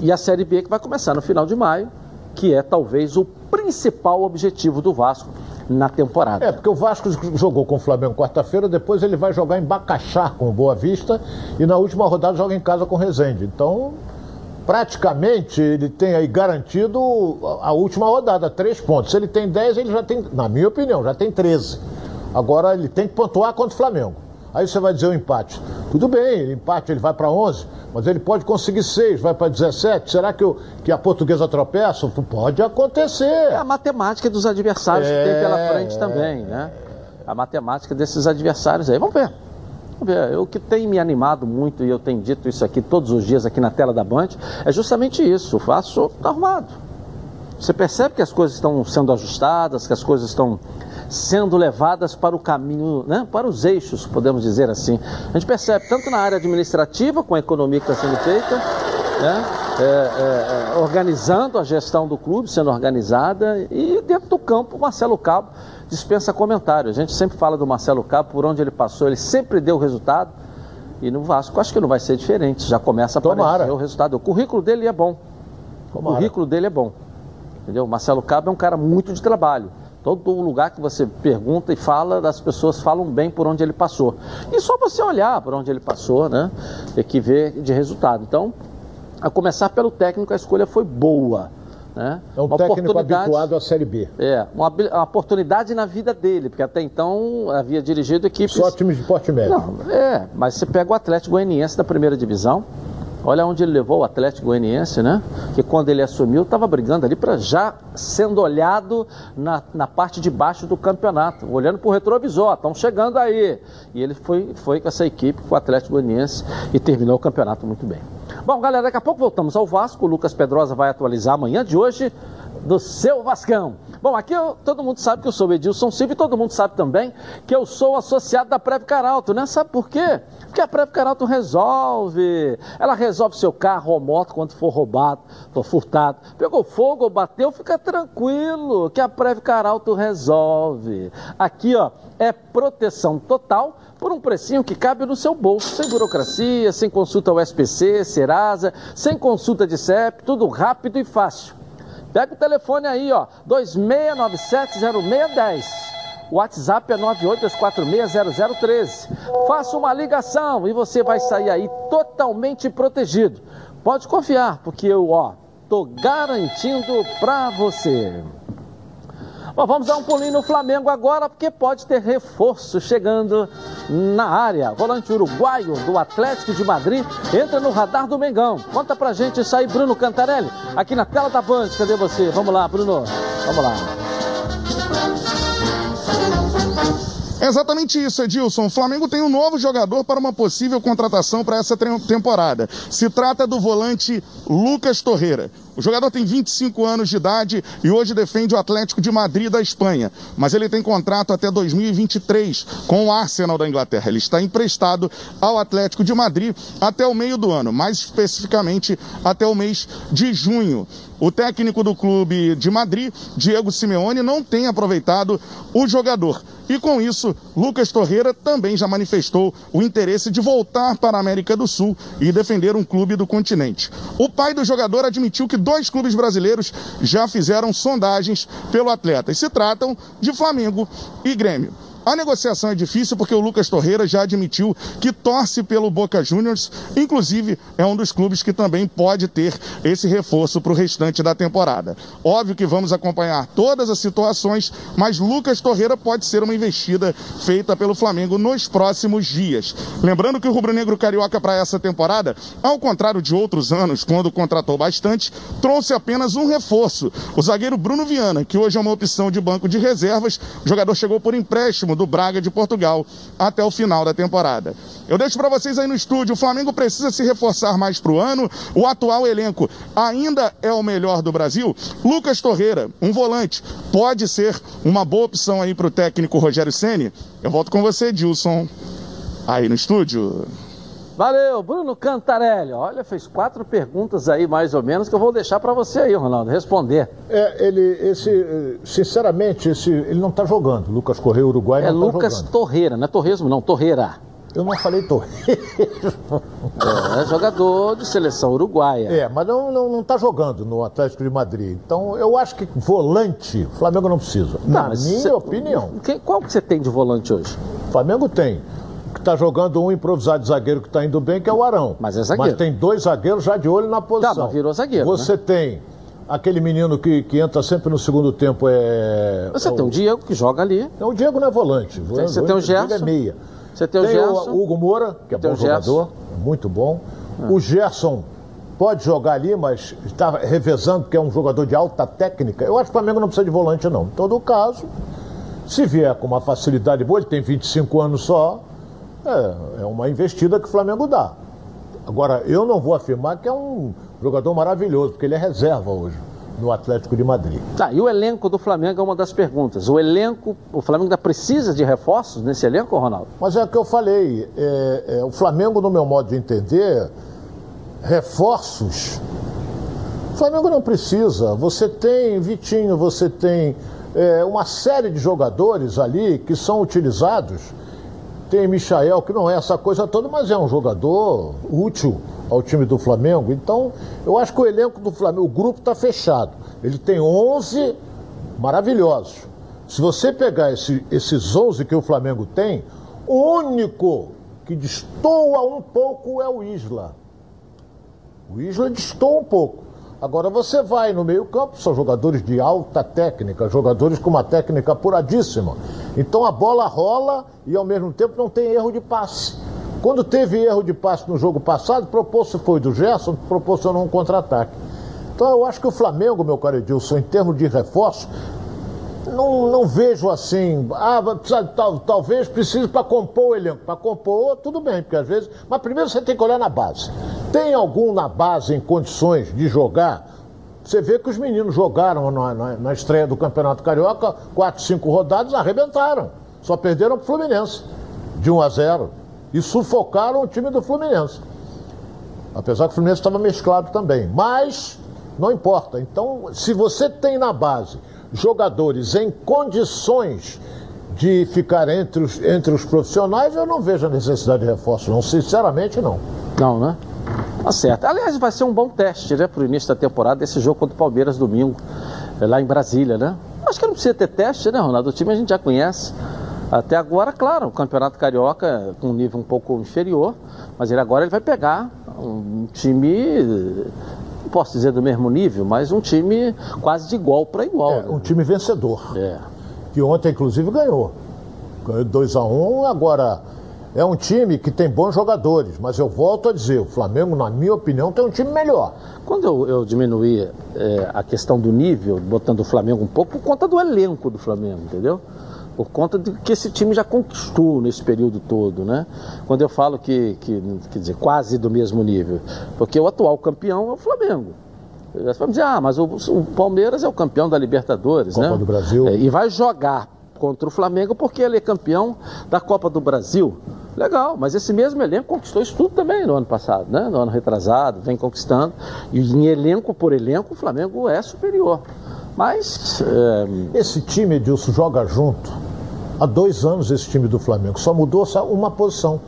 E a Série B que vai começar no final de maio, que é talvez o principal objetivo do Vasco na temporada. É, porque o Vasco jogou com o Flamengo quarta-feira, depois ele vai jogar em Bacaxá com o Boa Vista e na última rodada joga em casa com o Rezende. Então, praticamente ele tem aí garantido a última rodada, três pontos. Se ele tem 10, ele já tem, na minha opinião, já tem 13. Agora ele tem que pontuar contra o Flamengo. Aí você vai dizer o empate. Tudo bem, empate ele vai para 11, mas ele pode conseguir 6, vai para 17. Será que, o, que a portuguesa tropeça? Pode acontecer. É a matemática dos adversários é, que tem pela frente é, também, né? A matemática desses adversários aí. Vamos ver. O que tem me animado muito, e eu tenho dito isso aqui todos os dias aqui na tela da Band, é justamente isso. O Vasco está arrumado. Você percebe que as coisas estão sendo ajustadas, que as coisas estão sendo levadas para o caminho, né, para os eixos, podemos dizer assim. A gente percebe tanto na área administrativa, com a economia que está sendo feita, né, é, é, é, organizando a gestão do clube, sendo organizada, e dentro do campo, Marcelo Cabo dispensa comentário. A gente sempre fala do Marcelo Cabo, por onde ele passou, ele sempre deu resultado. E no Vasco acho que não vai ser diferente, já começa a Tomara. aparecer o resultado. O currículo dele é bom. Tomara. O currículo dele é bom. Entendeu? Marcelo Cabo é um cara muito de trabalho. Todo lugar que você pergunta e fala, as pessoas falam bem por onde ele passou. E só você olhar por onde ele passou, né? Tem que ver de resultado. Então, a começar pelo técnico, a escolha foi boa. Né? É um uma técnico habituado à Série B. É, uma, uma, oportunidade na vida dele, porque até então havia dirigido equipes... Só times de porte médio. Não, é, mas você pega o Atlético Goianiense da primeira divisão, olha onde ele levou o Atlético Goianiense, né? Que quando ele assumiu, estava brigando ali para já sendo olhado na, na parte de baixo do campeonato, olhando para o retrovisor, estão chegando aí. E ele foi, foi com essa equipe, com o Atlético Goianiense, e terminou o campeonato muito bem. Bom, galera, daqui a pouco voltamos ao Vasco. O Lucas Pedrosa vai atualizar amanhã de hoje do seu Vascão. Bom, aqui eu, todo mundo sabe que eu sou o Edilson Silva e todo mundo sabe também que eu sou associado da Preve Caralto, né? Sabe por quê? Porque a Preve Caralto resolve. Ela resolve seu carro ou moto quando for roubado, for furtado. Pegou fogo ou bateu, fica tranquilo, que a Preve Caralto resolve. Aqui, ó, é proteção total por um precinho que cabe no seu bolso, sem burocracia, sem consulta ao SPC, Serasa, sem consulta de CEP, tudo rápido e fácil. Pega o telefone aí, ó, 26970610. O WhatsApp é 982460013. Faça uma ligação e você vai sair aí totalmente protegido. Pode confiar, porque eu, ó, tô garantindo para você. Bom, vamos dar um pulinho no Flamengo agora, porque pode ter reforço chegando na área. Volante uruguaio do Atlético de Madrid entra no radar do Mengão. Conta pra gente isso aí, Bruno Cantarelli, aqui na tela da Band. Cadê você? Vamos lá, Bruno. Vamos lá. É exatamente isso, Edilson. O Flamengo tem um novo jogador para uma possível contratação para essa temporada. Se trata do volante Lucas Torreira. O jogador tem 25 anos de idade e hoje defende o Atlético de Madrid da Espanha, mas ele tem contrato até 2023 com o Arsenal da Inglaterra. Ele está emprestado ao Atlético de Madrid até o meio do ano, mais especificamente até o mês de junho. O técnico do clube de Madrid, Diego Simeone, não tem aproveitado o jogador. E com isso, Lucas Torreira também já manifestou o interesse de voltar para a América do Sul e defender um clube do continente. O pai do jogador admitiu que dois clubes brasileiros já fizeram sondagens pelo atleta e se tratam de Flamengo e Grêmio. A negociação é difícil porque o Lucas Torreira já admitiu que torce pelo Boca Juniors, inclusive é um dos clubes que também pode ter esse reforço para o restante da temporada. Óbvio que vamos acompanhar todas as situações, mas Lucas Torreira pode ser uma investida feita pelo Flamengo nos próximos dias. Lembrando que o rubro-negro carioca para essa temporada, ao contrário de outros anos, quando contratou bastante, trouxe apenas um reforço, o zagueiro Bruno Viana, que hoje é uma opção de banco de reservas. O jogador chegou por empréstimo do Braga de Portugal até o final da temporada. Eu deixo para vocês aí no estúdio, o Flamengo precisa se reforçar mais para o ano. O atual elenco ainda é o melhor do Brasil. Lucas Torreira, um volante, pode ser uma boa opção aí para o técnico Rogério Ceni. Eu volto com você, Dilson, aí no estúdio. Valeu, Bruno Cantarelli. Olha, fez quatro perguntas aí, mais ou menos, que eu vou deixar para você aí, Ronaldo, responder. É, ele, esse, sinceramente, esse, ele não está jogando. Lucas Correia, Uruguai, é não jogando. É Lucas Torreira, não é Torresmo, não, Torreira. Eu não falei Torresmo. É, jogador de seleção uruguaia. É, mas não está não, não tá jogando no Atlético de Madrid. Então, eu acho que volante, o Flamengo não precisa. Tá, na minha cê, opinião. Qual que você tem de volante hoje? O Flamengo tem que está jogando um improvisado zagueiro que está indo bem, que é o Arão. Mas é zagueiro. Mas tem dois zagueiros já de olho na posição. Tá, mas virou zagueiro. Você né? tem aquele menino que, que entra sempre no segundo tempo. É, Você é tem o Diego que joga ali. Não, o Diego não é volante. Tem, você tem o Gerson. é meia. Você tem o tem Gerson. o Hugo Moura, que é tem bom jogador, muito bom. Ah. O Gerson pode jogar ali, mas está revezando, porque é um jogador de alta técnica. Eu acho que o Flamengo não precisa de volante, não. Em todo caso, se vier com uma facilidade boa, ele tem 25 anos só, é, é uma investida que o Flamengo dá. Agora, eu não vou afirmar que é um jogador maravilhoso, porque ele é reserva hoje no Atlético de Madrid. Tá, e o elenco do Flamengo é uma das perguntas. O elenco, o Flamengo ainda precisa de reforços nesse elenco, Ronaldo? Mas é o que eu falei. É, é, o Flamengo, no meu modo de entender, reforços. O Flamengo não precisa. Você tem Vitinho, você tem é, uma série de jogadores ali que são utilizados tem Michael, que não é essa coisa toda, mas é um jogador útil ao time do Flamengo. Então, eu acho que o elenco do Flamengo, o grupo está fechado. Ele tem 11 maravilhosos. Se você pegar esse, esses 11 que o Flamengo tem, o único que destoa um pouco é o Isla. O Isla destoa um pouco. Agora você vai no meio-campo, são jogadores de alta técnica, jogadores com uma técnica apuradíssima. Então a bola rola e ao mesmo tempo não tem erro de passe. Quando teve erro de passe no jogo passado, propôs foi do Gerson, proporcionou um contra-ataque. Então eu acho que o Flamengo, meu caro Edilson, em termos de reforço, não, não vejo assim, ah, tal, talvez precise para compor o elenco. Para compor, tudo bem, porque às vezes. Mas primeiro você tem que olhar na base. Tem algum na base em condições de jogar? Você vê que os meninos jogaram na, na, na estreia do Campeonato Carioca, quatro, cinco rodadas, arrebentaram. Só perderam para o Fluminense, de 1 a 0. E sufocaram o time do Fluminense. Apesar que o Fluminense estava mesclado também. Mas não importa. Então, se você tem na base jogadores em condições de ficar entre os, entre os profissionais, eu não vejo a necessidade de reforço, não. Sinceramente, não. Não, né? Tá certo. Aliás, vai ser um bom teste, né, para o início da temporada, esse jogo contra o Palmeiras domingo, é lá em Brasília, né? Acho que não precisa ter teste, né, Ronaldo? O time a gente já conhece. Até agora, claro, o Campeonato Carioca com um nível um pouco inferior, mas ele agora ele vai pegar um time, posso dizer do mesmo nível, mas um time quase de igual para igual. É, né? um time vencedor. É. Que ontem, inclusive, ganhou. Ganhou 2 a 1 um, agora é um time que tem bons jogadores, mas eu volto a dizer, o Flamengo, na minha opinião, tem um time melhor. Quando eu, eu diminuí é, a questão do nível, botando o Flamengo um pouco, por conta do elenco do Flamengo, entendeu? Por conta de que esse time já conquistou nesse período todo, né? Quando eu falo que, que quer dizer, quase do mesmo nível. Porque o atual campeão é o Flamengo. Vamos dizer, ah, mas o, o Palmeiras é o campeão da Libertadores, Copa né? do Brasil. É, e vai jogar contra o Flamengo porque ele é campeão da Copa do Brasil. Legal, mas esse mesmo elenco conquistou isso tudo também no ano passado, né? No ano retrasado, vem conquistando. E em elenco por elenco, o Flamengo é superior. Mas. É... Esse time, Edilson, joga junto. Há dois anos esse time do Flamengo. Só mudou uma posição.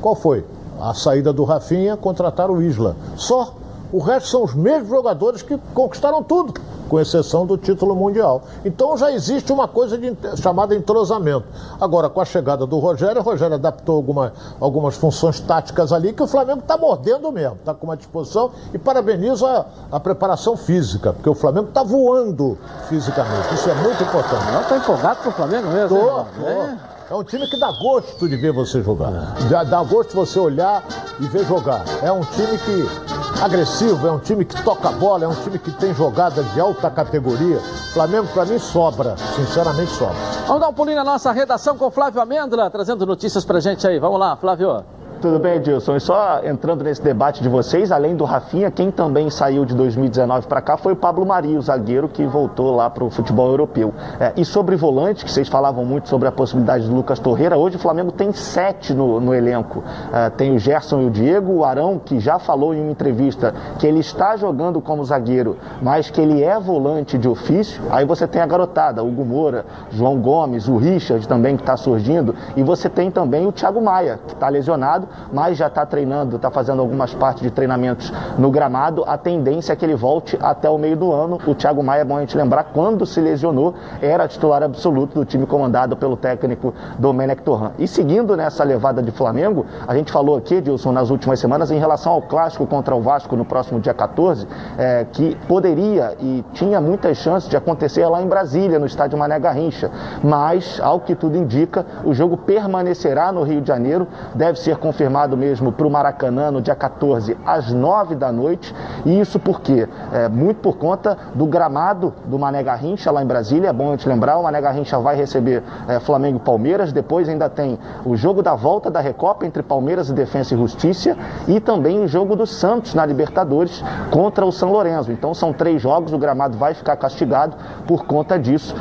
Qual foi? A saída do Rafinha, contratar o Isla. Só. O resto são os mesmos jogadores que conquistaram tudo. com exceção do título mundial. Então já existe uma coisa de, chamada entrosamento. Agora, com a chegada do Rogério, o Rogério adaptou alguma, algumas funções táticas ali que o Flamengo está mordendo mesmo, está com uma disposição e parabenizo a, a preparação física, porque o Flamengo está voando fisicamente. Isso é muito importante. Está empolgado com o Flamengo mesmo? Tô, tô. É. É um time que dá gosto de ver você jogar. Dá, dá gosto você olhar e ver jogar. É um time que agressivo, é um time que toca a bola, é um time que tem jogadas de alta categoria. Flamengo, para mim, sobra. Sinceramente, sobra. Vamos dar um pulinho na nossa redação com Flávio Amêndola, trazendo notícias pra gente aí. Vamos lá, Flávio. Tudo bem, Edilson? E só entrando nesse debate de vocês, além do Rafinha, quem também saiu de 2019 para cá foi o Pablo Mari, o zagueiro que voltou lá para o futebol europeu. É, e sobre volante, que vocês falavam muito sobre a possibilidade do Lucas Torreira, hoje o Flamengo tem sete no, no elenco. É, tem o Gerson e o Diego, o Arão, que já falou em uma entrevista que ele está jogando como zagueiro, mas que ele é volante de ofício. Aí você tem a garotada, o Moura, João Gomes, o Richard também que está surgindo, e você tem também o Thiago Maia, que está lesionado mas já está treinando, está fazendo algumas partes de treinamentos no gramado. A tendência é que ele volte até o meio do ano. O Thiago Maia, é bom a gente lembrar, quando se lesionou, era titular absoluto do time comandado pelo técnico Domenech Torran. E seguindo nessa levada de Flamengo, a gente falou aqui, Dilson, nas últimas semanas, em relação ao clássico contra o Vasco no próximo dia 14, é, que poderia e tinha muitas chances de acontecer lá em Brasília, no estádio Mané Garrincha. Mas, ao que tudo indica, o jogo permanecerá no Rio de Janeiro, deve ser confirmado confirmado mesmo para o Maracanã no dia 14 às 9 da noite. E isso por quê? É, muito por conta do gramado do Mané Garrincha lá em Brasília. É bom a gente lembrar, o Mané Garrincha vai receber é, Flamengo e Palmeiras. Depois ainda tem o jogo da volta da Recopa entre Palmeiras e Defensa e Justiça e também o jogo do Santos na Libertadores contra o São Lourenço. Então são três jogos, o gramado vai ficar castigado por conta disso.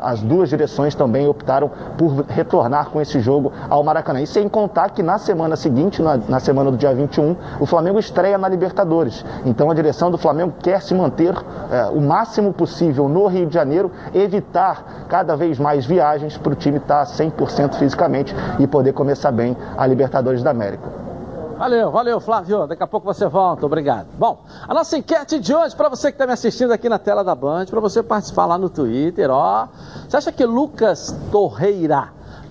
as duas direções também optaram por retornar com esse jogo ao Maracanã. E sem contar que na seguinte, na, na, semana do dia 21, o Flamengo estreia na Libertadores. Então a direção do Flamengo quer se manter é, o máximo possível no Rio de Janeiro, evitar cada vez mais viagens para o time estar 100% fisicamente e poder começar bem a Libertadores da América. Valeu, valeu, Flávio. Daqui a pouco você volta. Obrigado. Bom, a nossa enquete de hoje, para você que está me assistindo aqui na tela da Band, para você participar lá no Twitter, ó. Você acha que Lucas Torreira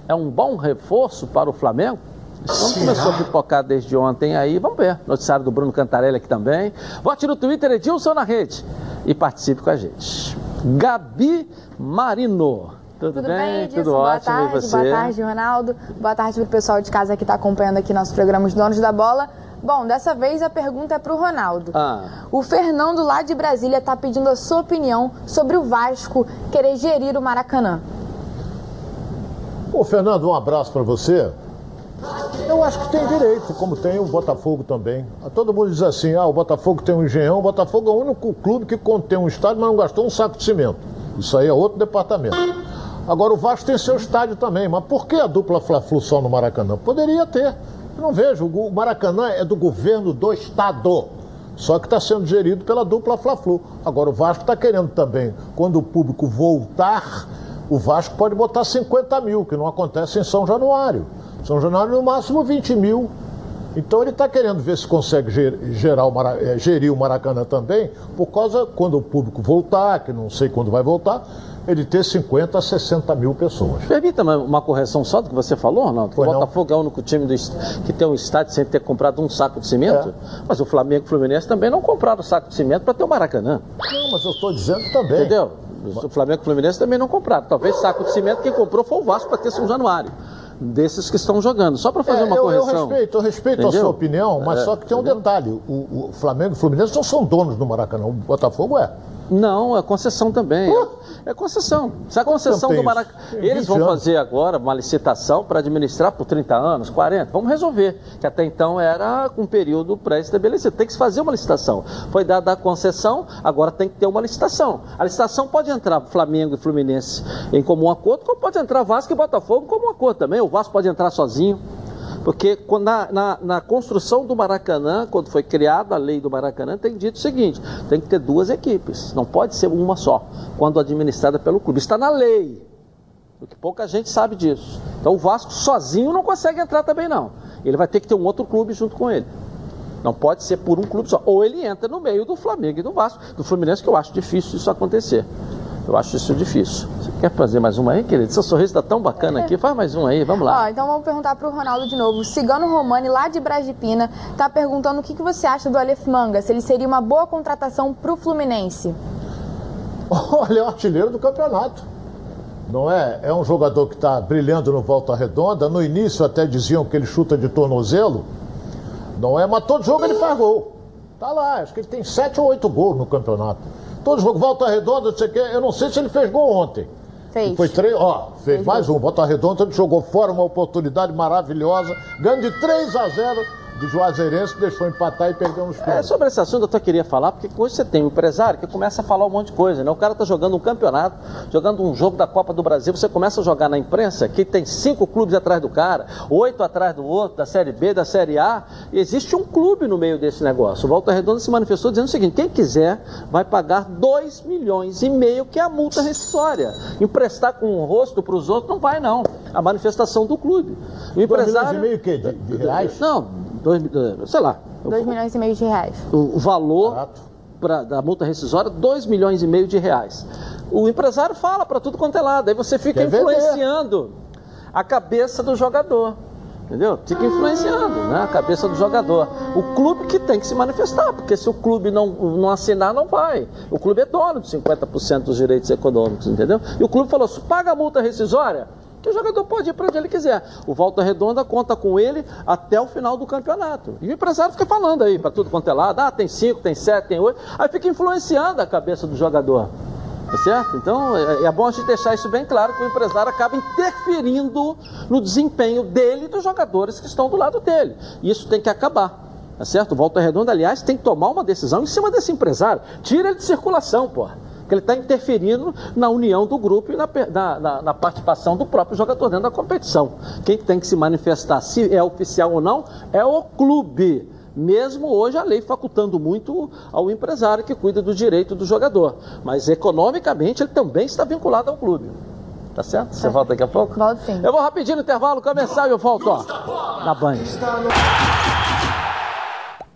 é um bom reforço para o Flamengo? Então começou a pipocar desde ontem aí, vamos ver. Noticiário do Bruno Cantarelli aqui também. Vote no Twitter Edilson na rede e participe com a gente. Gabi Marino. Tudo, Tudo bem? bem Tudo Boa ótimo. Tarde, e você? Boa tarde, Ronaldo. Boa tarde para o pessoal de casa que está acompanhando aqui nosso programa Os Donos da Bola. Bom, dessa vez a pergunta é para o Ronaldo. Ah. O Fernando, lá de Brasília, está pedindo a sua opinião sobre o Vasco querer gerir o Maracanã. Ô, Fernando, um abraço para você. Eu acho que tem direito, como tem o Botafogo também. Todo mundo diz assim: ah, o Botafogo tem um engenhão. O Botafogo é o único clube que contém um estádio, mas não gastou um saco de cimento. Isso aí é outro departamento. Agora, o Vasco tem seu estádio também, mas por que a dupla Fla-Flu só no Maracanã? Poderia ter. Eu não vejo. O Maracanã é do governo do Estado. Só que está sendo gerido pela dupla Fla-Flu. Agora, o Vasco está querendo também, quando o público voltar, o Vasco pode botar 50 mil, que não acontece em São Januário. São Januário, no máximo 20 mil. Então ele está querendo ver se consegue gerar o eh, gerir o Maracanã também, por causa, quando o público voltar, que não sei quando vai voltar, ele ter 50 a 60 mil pessoas. Permita uma correção só do que você falou, Ronaldo. O Botafogo não? é o único time do, que tem um estádio sem ter comprado um saco de cimento. É. Mas o Flamengo e o Fluminense também não compraram saco de cimento para ter o Maracanã. Não, mas eu estou dizendo também. Entendeu? O Flamengo e o Fluminense também não compraram. Talvez saco de cimento quem comprou foi o Vasco para ter São Januário desses que estão jogando. Só para fazer é, uma eu, correção. Eu respeito, eu respeito a sua opinião, mas é, só que tem um entendeu? detalhe: o, o Flamengo e o Fluminense não são donos do Maracanã, o Botafogo é. Não, é concessão também. Uh, é concessão. Se a concessão do Maracanã. Eles vão fazer agora uma licitação para administrar por 30 anos, 40. Vamos resolver. Que até então era um período pré-estabelecido. Tem que se fazer uma licitação. Foi dada a concessão, agora tem que ter uma licitação. A licitação pode entrar Flamengo e Fluminense em comum acordo, como pode entrar Vasco e Botafogo em comum acordo também. O Vasco pode entrar sozinho. Porque na, na, na, construção do Maracanã, quando foi criada a lei do Maracanã, tem dito o seguinte: tem que ter duas equipes, não pode ser uma só, quando administrada pelo clube. Está na lei. Porque pouca gente sabe disso. Então o Vasco sozinho não consegue entrar também, não. Ele vai ter que ter um outro clube junto com ele. Não pode ser por um clube só. Ou ele entra no meio do Flamengo e do Vasco, do Fluminense, que eu acho difícil isso acontecer. Eu acho isso difícil. Você quer fazer mais uma aí, querido? Seu sorriso está tão bacana aqui. Faz mais um aí, vamos lá. Ó, então vamos perguntar para o Ronaldo de novo. Cigano Romani, lá de Brasipina, está perguntando o que, que você acha do Aleph Manga, se ele seria uma boa contratação para o Fluminense. [laughs] Olha, é o artilheiro do campeonato. Não é? É um jogador que está brilhando no Volta Redonda. No início até diziam que ele chuta de tornozelo. Não é? Mas todo jogo ele faz gol. Tá lá, acho que ele tem sete ou oito gols no campeonato. Todo jogo, Volta Redonda, você quer. Eu não sei se ele fez gol ontem. Fez. Foi três, ó, fez, fez mais gol. um. Volta Redonda, ele jogou fora uma oportunidade maravilhosa, ganhando de 3 a 0 do Juazeirense, deixou empatar e perdeu nos pés. É, sobre esse assunto eu até queria falar, porque hoje você tem um empresário que começa a falar um monte de coisa, né? O cara tá jogando um campeonato, jogando um jogo da Copa do Brasil, você começa a jogar na imprensa que tem cinco clubes atrás do cara, oito atrás do outro, da Série B, da Série A, e existe um clube no meio desse negócio. O Volta Redonda se manifestou dizendo o seguinte, quem quiser vai pagar dois milhões e meio, que é a multa rescisória. Emprestar com o rosto para os outros não vai não, a manifestação do clube. O empresário... Dois milhões e meio o quê? De, de reais? Não, dois, sei lá. 2 milhões e meio de reais. O valor pra, da multa rescisória, 2 milhões e meio de reais. O empresário fala para tudo quanto é lado, aí você fica Quer influenciando vender. a cabeça do jogador. Entendeu? Fica influenciando né, a cabeça do jogador. O clube que tem que se manifestar, porque se o clube não, não assinar, não vai. O clube é dono de 50% dos direitos econômicos, entendeu? E o clube falou: paga a multa rescisória, que o jogador pode ir para onde ele quiser. O Volta Redonda conta com ele até o final do campeonato. E o empresário fica falando aí para tudo quanto é lado, ah, tem cinco, tem sete, tem oito, aí fica influenciando a cabeça do jogador. Tá certo? Então é, é bom a gente deixar isso bem claro que o empresário acaba interferindo no desempenho dele e dos jogadores que estão do lado dele. E isso tem que acabar. Tá certo? O Volta Redonda, aliás, tem que tomar uma decisão em cima desse empresário. Tira ele de circulação, porra que ele está interferindo na união do grupo e na, na, na, participação do próprio jogador dentro da competição. Quem tem que se manifestar se é oficial ou não é o clube. Mesmo hoje a lei facultando muito ao empresário que cuida do direito do jogador. Mas economicamente ele também está vinculado ao clube. Tá certo? Você é. volta daqui a pouco? Volto sim. Eu vou rapidinho no intervalo começar e eu volto, ó, na Band.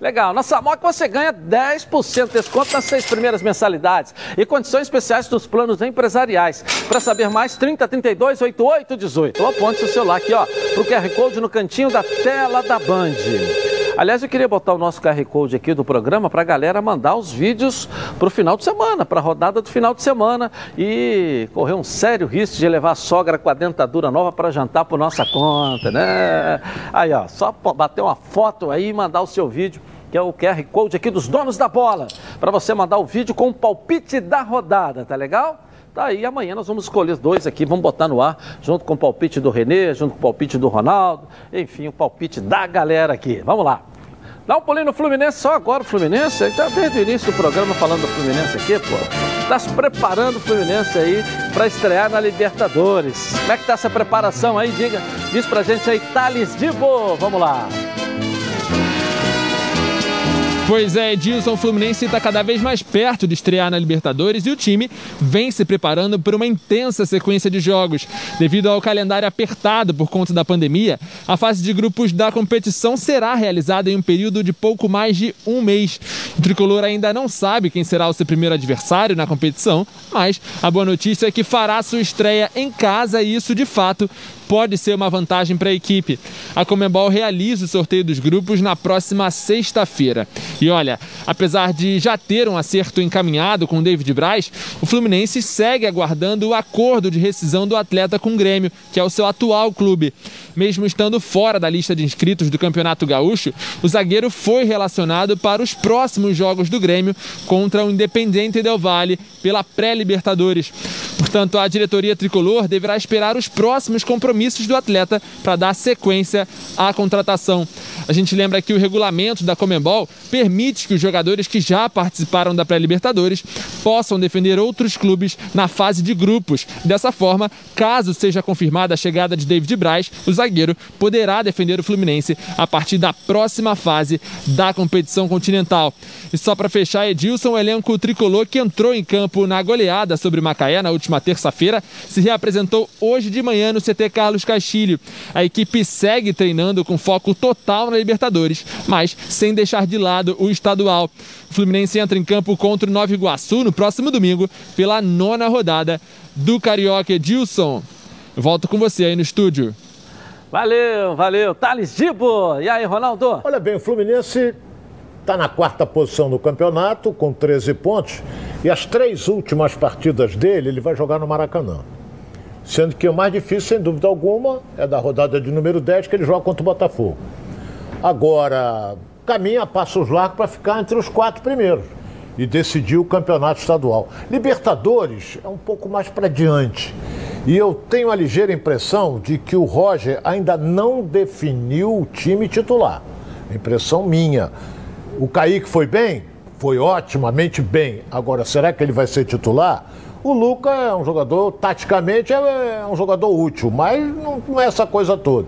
Legal. Na Samok você ganha 10% de desconto nas seis primeiras mensalidades e condições especiais dos planos empresariais. Para saber mais, 30 32 88 18. Ou aponte seu celular aqui, ó, pro QR Code no cantinho da tela da Band. Aliás, eu queria botar o nosso QR Code aqui do programa para a galera mandar os vídeos para o final de semana, para a rodada do final de semana e correr um sério risco de levar a sogra com a dentadura nova para jantar por nossa conta, né? Aí, ó, só bater uma foto aí e mandar o seu vídeo que é o QR Code aqui dos donos da bola, para você mandar o vídeo com o palpite da rodada, tá legal? Tá aí, amanhã nós vamos escolher dois aqui, vamos botar no ar, junto com o palpite do Renê, junto com o palpite do Ronaldo, enfim, o palpite da galera aqui. Vamos lá. Dá um pulinho no Fluminense, só agora o Fluminense, está desde o início do programa falando do Fluminense aqui, pô. Está se preparando o Fluminense aí para estrear na Libertadores. Como é que tá essa preparação aí? Diga, diz pra gente aí, Thales Dibo. Vamos lá. Pois é, Edilson, o Fluminense está cada vez mais perto de estrear na Libertadores e o time vem se preparando por uma intensa sequência de jogos. Devido ao calendário apertado por conta da pandemia, a fase de grupos da competição será realizada em um período de pouco mais de um mês. O tricolor ainda não sabe quem será o seu primeiro adversário na competição, mas a boa notícia é que fará sua estreia em casa e isso de fato pode ser uma vantagem para a equipe. A Comembol realiza o sorteio dos grupos na próxima sexta-feira. E olha, apesar de já ter um acerto encaminhado com David Braz, o Fluminense segue aguardando o acordo de rescisão do atleta com o Grêmio, que é o seu atual clube. Mesmo estando fora da lista de inscritos do Campeonato Gaúcho, o zagueiro foi relacionado para os próximos jogos do Grêmio contra o Independente Del Valle pela pré-Libertadores. Portanto, a diretoria tricolor deverá esperar os próximos compromissos do atleta para dar sequência à contratação. A gente lembra que o regulamento da Comembol permite que os jogadores que já participaram da pré-Libertadores possam defender outros clubes na fase de grupos. Dessa forma, caso seja confirmada a chegada de David Braz, o zagueiro poderá defender o Fluminense a partir da próxima fase da competição continental. E só para fechar, Edilson, o elenco tricolor que entrou em campo na goleada sobre Macaé na última terça-feira se reapresentou hoje de manhã no CT Carlos Castilho. A equipe segue treinando com foco total na Libertadores, mas sem deixar de lado o estadual. O Fluminense entra em campo contra o Nova Iguaçu no próximo domingo pela nona rodada do Carioca Edilson. Volto com você aí no estúdio. Valeu, valeu. Thales Dibo. E aí, Ronaldo? Olha bem, o Fluminense está na quarta posição do campeonato, com 13 pontos. E as três últimas partidas dele, ele vai jogar no Maracanã. Sendo que o mais difícil, sem dúvida alguma, é da rodada de número 10, que ele joga contra o Botafogo. Agora, caminha a passos largos para ficar entre os quatro primeiros e decidir o campeonato estadual. Libertadores é um pouco mais para diante. E eu tenho a ligeira impressão de que o Roger ainda não definiu o time titular. Impressão minha. O Kaique foi bem? Foi otimamente bem. Agora, será que ele vai ser titular? O Luca é um jogador, taticamente, é um jogador útil, mas não é essa coisa toda.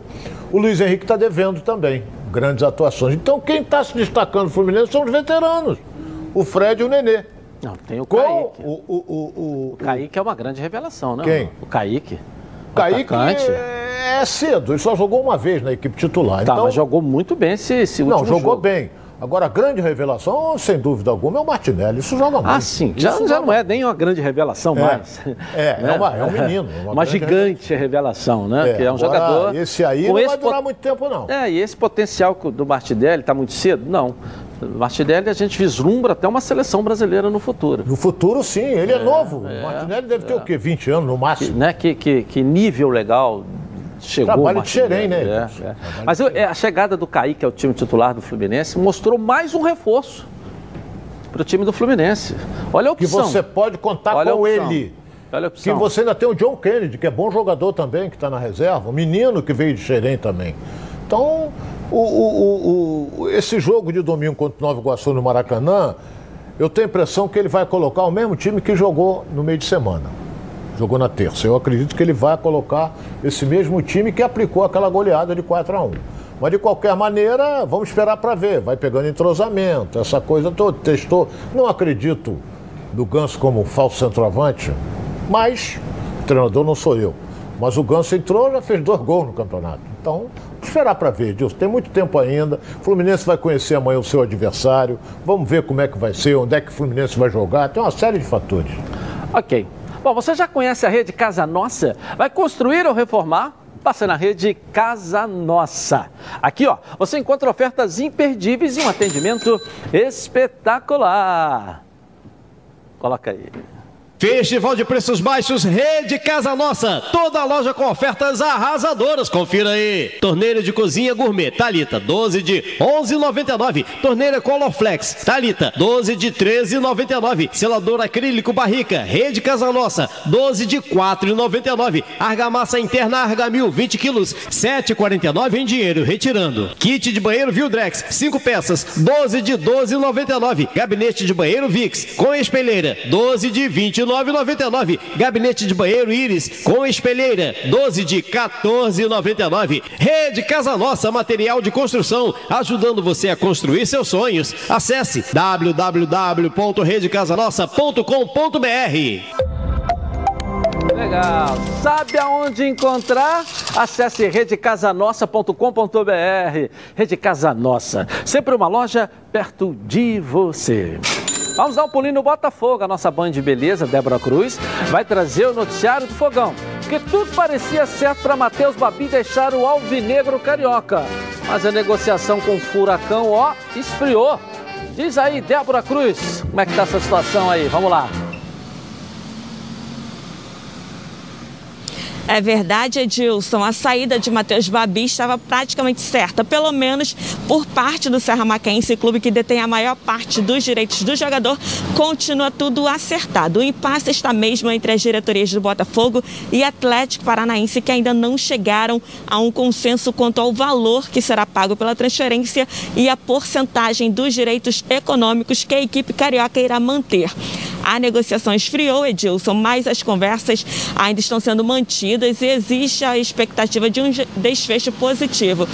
O Luiz Henrique está devendo também grandes atuações. Então, quem está se destacando no Fluminense são os veteranos. O Fred e o Nenê. Não, tem o Kaique. O, o, o, o, Kaique é uma grande revelação, né? Quem? O Kaique. O Kaique é, é cedo, ele só jogou uma vez na equipe titular. Tá, então, mas jogou muito bem esse, esse último Não, jogou jogo. bem. Agora, a grande revelação, sem dúvida alguma, é o Martinelli. Isso joga muito. Ah, sim. Já, já joga não é nem uma grande revelação É. mais. É, é uma- é um menino, uma [laughs] Uma, gigante revelação, né? É, que é um agora, jogador. Esse aí não esse vai durar pot- muito tempo, não. É, e esse potencial que do Martinelli está muito cedo? Não. O Martinelli a gente vislumbra até uma seleção brasileira no futuro. No futuro, sim. Ele é, novo. o Martinelli deve ter o quê? 20 anos no Que, máximo. né? que, que, que nível legal chegou Trabalho o de xerém, né, é, é. Mas eu- é, a chegada do Kaique ao time titular do Fluminense mostrou mais um reforço para o time do Fluminense. Olha a Que opção. você pode contar Olha com ele. Olha a Que opção. você ainda tem o John Kennedy, que é bom jogador também, que está na reserva. Um menino que veio de Xerém também. Então, o, o- o- o- esse jogo de domingo contra o Nova Iguaçu no Maracanã, eu tenho a impressão que ele vai colocar o mesmo time que jogou no meio de semana. Jogou na terça. Eu acredito que ele vai colocar esse mesmo time que aplicou aquela goleada de 4 a 1 Mas de qualquer maneira, vamos esperar para ver. Vai pegando entrosamento, essa coisa toda. Testou. Não acredito do Ganso como falso centroavante, mas treinador não sou eu. Mas o Ganso entrou já fez dois gols no campeonato. Então, esperar para ver, Dilson. Tem muito tempo ainda. O Fluminense vai conhecer amanhã o seu adversário. Vamos ver como é que vai ser, onde é que o Fluminense vai jogar. Tem uma série de fatores. Ok. Bom, você já conhece a rede Casa Nossa? Vai construir ou reformar? Passa na rede Casa Nossa. Aqui, ó, você encontra ofertas imperdíveis e um atendimento espetacular. Coloca aí. Festival de preços baixos, Rede Casa Nossa. Toda loja com ofertas arrasadoras. Confira aí. Torneira de cozinha gourmet, Talita, 12 de 11,99. Torneira Colorflex, Talita, 12 de 13,99. Selador acrílico Barrica, Rede Casa Nossa, 12 de 4,99. Argamassa interna Argamil, 20 quilos, 7,49 em dinheiro, retirando. Kit de banheiro Vildrex, 5 peças, 12 de 12,99. Gabinete de banheiro Vix, com espelheira, 12 de 20,99. 29,99. Gabinete de banheiro Íris com espelheira 12 de 14,99. Rede Casa Nossa, material de construção, ajudando você a construir seus sonhos. Acesse www.redecasanossa.com.br. Legal. Sabe aonde encontrar? Acesse redecasanossa.com.br. Rede Casa Nossa, sempre uma loja perto de você. Vamos dar um pulinho no Botafogo. A nossa band de beleza, Débora Cruz, vai trazer o noticiário do fogão. Porque tudo parecia certo para Matheus Babi deixar o alvinegro carioca. Mas a negociação com o Furacão, ó, esfriou. Diz aí, Débora Cruz, como é que tá essa situação aí? Vamos lá. É verdade, Edilson. A saída de Matheus Babi estava praticamente certa, pelo menos por parte do Serra Macaense, clube que detém a maior parte dos direitos do jogador. Continua tudo acertado. O impasse está mesmo entre as diretorias do Botafogo e Atlético Paranaense, que ainda não chegaram a um consenso quanto ao valor que será pago pela transferência e a porcentagem dos direitos econômicos que a equipe carioca irá manter. A negociação esfriou, Edilson, mas as conversas ainda estão sendo mantidas e existe a expectativa de um desfecho positivo.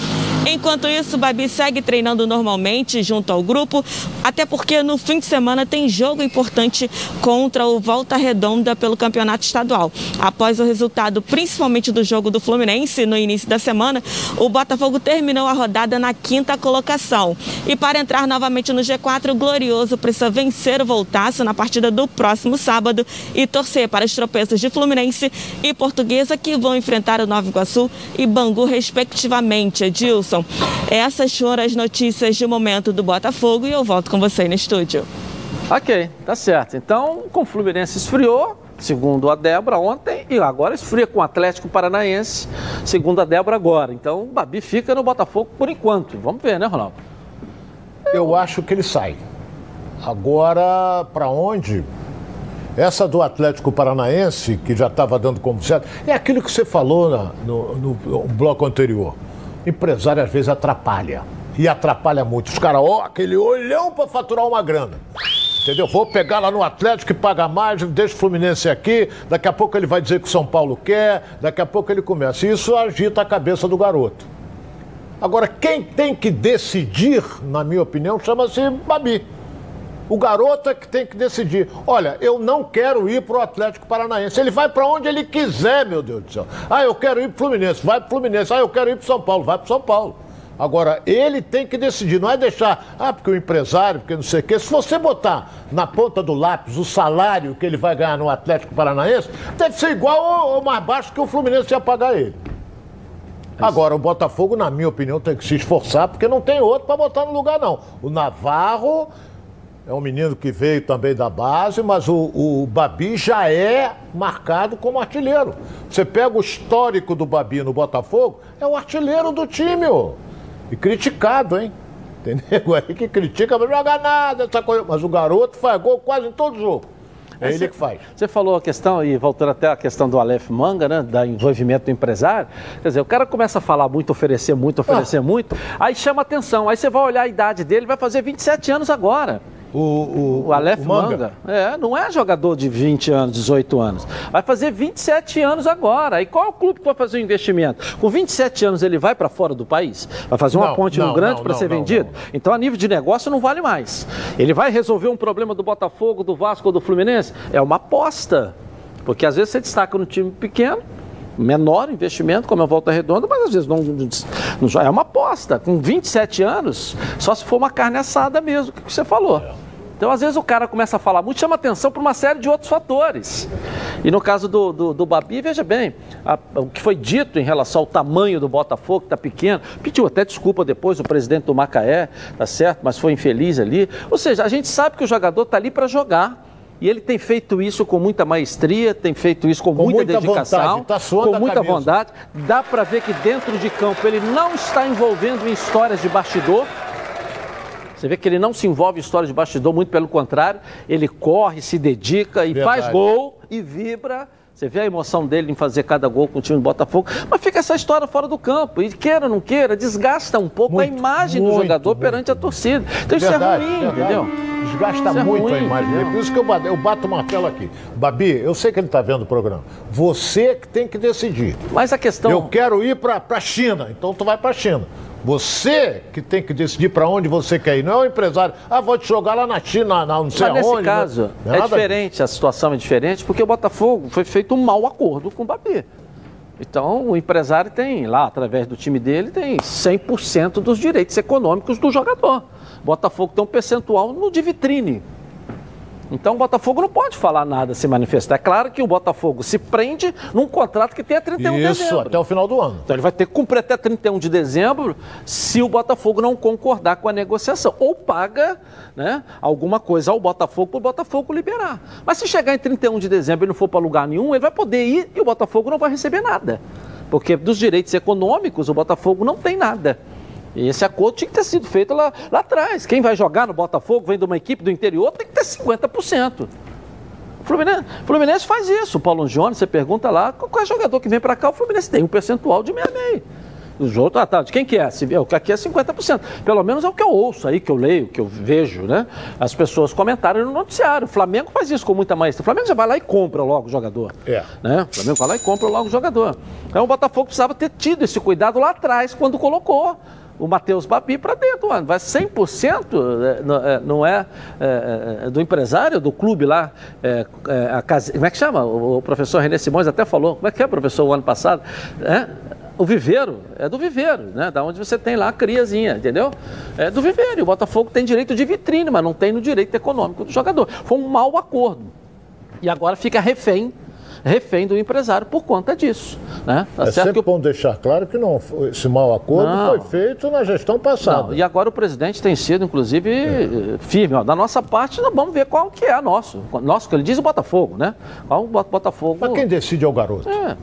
Enquanto isso, Babi segue treinando normalmente junto ao grupo, até porque no fim de semana tem jogo importante contra o Volta Redonda pelo Campeonato Estadual. Após o resultado, principalmente do jogo do Fluminense no início da semana, o Botafogo terminou a rodada na quinta colocação. E para entrar novamente no G4, o Glorioso precisa vencer o Voltaço na partida do próximo sábado e torcer para os tropeços de Fluminense e Portuguesa que vão enfrentar o Nova Iguaçu e Bangu, respectivamente. Edilson, essas foram as notícias de momento do Botafogo e eu volto com você no estúdio. Ok, tá certo. Então, com o Fluminense esfriou, segundo a Débora ontem, e agora esfria com o Atlético Paranaense, segundo a Débora agora. Então, o Babi fica no Botafogo por enquanto. Vamos ver, né, Ronaldo? Eu acho que ele sai. Agora, para onde? Essa do Atlético Paranaense, que já estava dando como certo, é aquilo que você falou na, no, no, bloco anterior. Empresário às vezes atrapalha. E atrapalha muito. Os caras, ó, aquele olhão para faturar uma grana. Entendeu? Vou pegar lá no Atlético que paga mais, deixa o Fluminense aqui, daqui a pouco ele vai dizer que o São Paulo quer, daqui a pouco ele começa. Isso agita a cabeça do garoto. Agora, quem tem que decidir, na minha opinião, chama-se Babi. O garoto é que tem que decidir. Olha, eu não quero ir para o Atlético Paranaense. Ele vai para onde ele quiser, meu Deus do céu. Ah, eu quero ir para o Fluminense, vai para o Fluminense. Ah, eu quero ir para São Paulo, vai para São Paulo. Agora, ele tem que decidir, não é deixar, ah, porque o empresário, porque não sei o quê. Se você botar na ponta do lápis o salário que ele vai ganhar no Atlético Paranaense, deve ser igual ou, ou mais baixo que o Fluminense ia pagar ele. Agora, o Botafogo, na minha opinião, tem que se esforçar, porque não tem outro para botar no lugar, não. O Navarro é um menino que veio também da base, mas o, o Babi já é marcado como artilheiro. Você pega o histórico do Babi no Botafogo, é o artilheiro do time, ó. E criticado, hein? Entendeu? [laughs] Aí que critica, não joga nada, essa coisa. Mas o garoto faz gol quase em todo jogo. É ele que faz. Você falou a questão, e voltando até a questão do Aleph Manga, né? Da envolvimento do empresário. Quer dizer, o cara começa a falar muito, oferecer muito, oferecer ah. muito, aí chama atenção. Aí você vai olhar a idade dele, vai fazer 27 anos agora. O, o, o Aleph o Manga. Manga. É, não é jogador de 20 anos, 18 anos. Vai fazer 27 anos agora. E qual é o clube que vai fazer o investimento? Com 27 anos ele vai para fora do país? Vai fazer uma não, ponte não, no grande para ser não, vendido? Então, a nível de negócio, não vale mais. Ele vai resolver um problema do Botafogo, do Vasco ou do Fluminense? É uma aposta. Porque às vezes você destaca no time pequeno, menor investimento, como é a Volta Redonda, mas às vezes não, não, é uma aposta. Com 27 anos, só se for uma carne assada mesmo, que você falou. Então, às vezes, o cara começa a falar muito, chama atenção por uma série de outros fatores. E no caso do, do, do Babi, veja bem, a, o que foi dito em relação ao tamanho do Botafogo, que está pequeno, pediu até desculpa depois o presidente do Macaé, tá certo, mas foi infeliz ali. Ou seja, a gente sabe que o jogador está ali para jogar. E ele tem feito isso com muita maestria, tem feito isso com, com muita, muita, dedicação, vontade, tá com muita camisa. vontade. Dá para ver que dentro de campo ele não está envolvendo em histórias de bastidor, você vê que ele não se envolve em história de bastidor, muito pelo contrário, ele corre, se dedica e Verdade. faz gol e vibra. Você vê a emoção dele em fazer cada gol com o time do Botafogo, mas fica essa história fora do campo. E queira ou não queira, desgasta um pouco muito, a imagem muito, do jogador muito, perante a torcida. Então verdade, isso é ruim, verdade. entendeu? desgasta Isso é muito ruim, a imagem dele. Por isso que eu bato, eu bato o martelo aqui. Babi, eu sei que ele está vendo o programa. Você que tem que decidir. Mas a questão. Eu quero ir para a China, então tu vai para a China. Você que tem que decidir para onde você quer ir, não é o empresário. Ah, vou te jogar lá na China, na, não sei Mas nesse aonde. caso, Não é nada diferente, a situação é diferente, porque o Botafogo foi feito um mau acordo com o Babi. Então, o empresário tem lá, através do time dele, tem 100% dos direitos econômicos do jogador. Botafogo tem um percentual no de vitrine. Então, o Botafogo não pode falar nada, se manifestar. É claro que o Botafogo se prende num contrato que tem a 31 de Isso, dezembro. até o final do ano. Então ele vai ter que cumprir até 31 de dezembro se o Botafogo não concordar com a negociação. Ou paga né, alguma coisa ao Botafogo para o Botafogo liberar. Mas se chegar em 31 de dezembro e não for para lugar nenhum, ele vai poder ir e o Botafogo não vai receber nada. Porque dos direitos econômicos o Botafogo não tem nada. E esse acordo tinha que ter sido feito lá, lá atrás. Quem vai jogar no Botafogo, vem de uma equipe do interior, tem que ter 50%. O Fluminense, Fluminense faz isso. O Paulo Jones, você pergunta lá, qual é jogador que vem para cá? O Fluminense tem um percentual de 66. Os outros, ah, tá, de quem que é? Se- o que Aqui é 50%. Pelo menos é o que eu ouço aí, que eu leio, que eu vejo, né? As pessoas comentarem no noticiário. O Flamengo faz isso com muita maestra. O Flamengo já vai lá e compra logo o jogador. É. Né? O Flamengo vai lá e compra logo o jogador. Então o Botafogo precisava ter tido esse cuidado lá atrás, quando colocou o Matheus Babi para dentro. Mano. Vai 100% é, não é- não é, é, é, do empresário, do clube lá. é, a casa- como é que chama? O, o professor René Simões até falou. Como é que é, professor, o ano passado? É, o viveiro, é do viveiro, né? Da onde você tem lá a criazinha, entendeu? É do viveiro. E o Botafogo tem direito de vitrine, mas não tem no direito econômico do jogador. Foi um mau acordo. E agora fica refém, refém do empresário por conta disso. Né? Tá É certo sempre que bom deixar claro que não, esse mau acordo Não. foi feito na gestão passada. Não, e agora o presidente tem sido, inclusive, eh, firme. Ó, da nossa parte, nós vamos ver qual que é a nosso. Nosso, que ele diz o Botafogo, né? Qual o Bot- Botafogo. Mas quem decide é o garoto. É.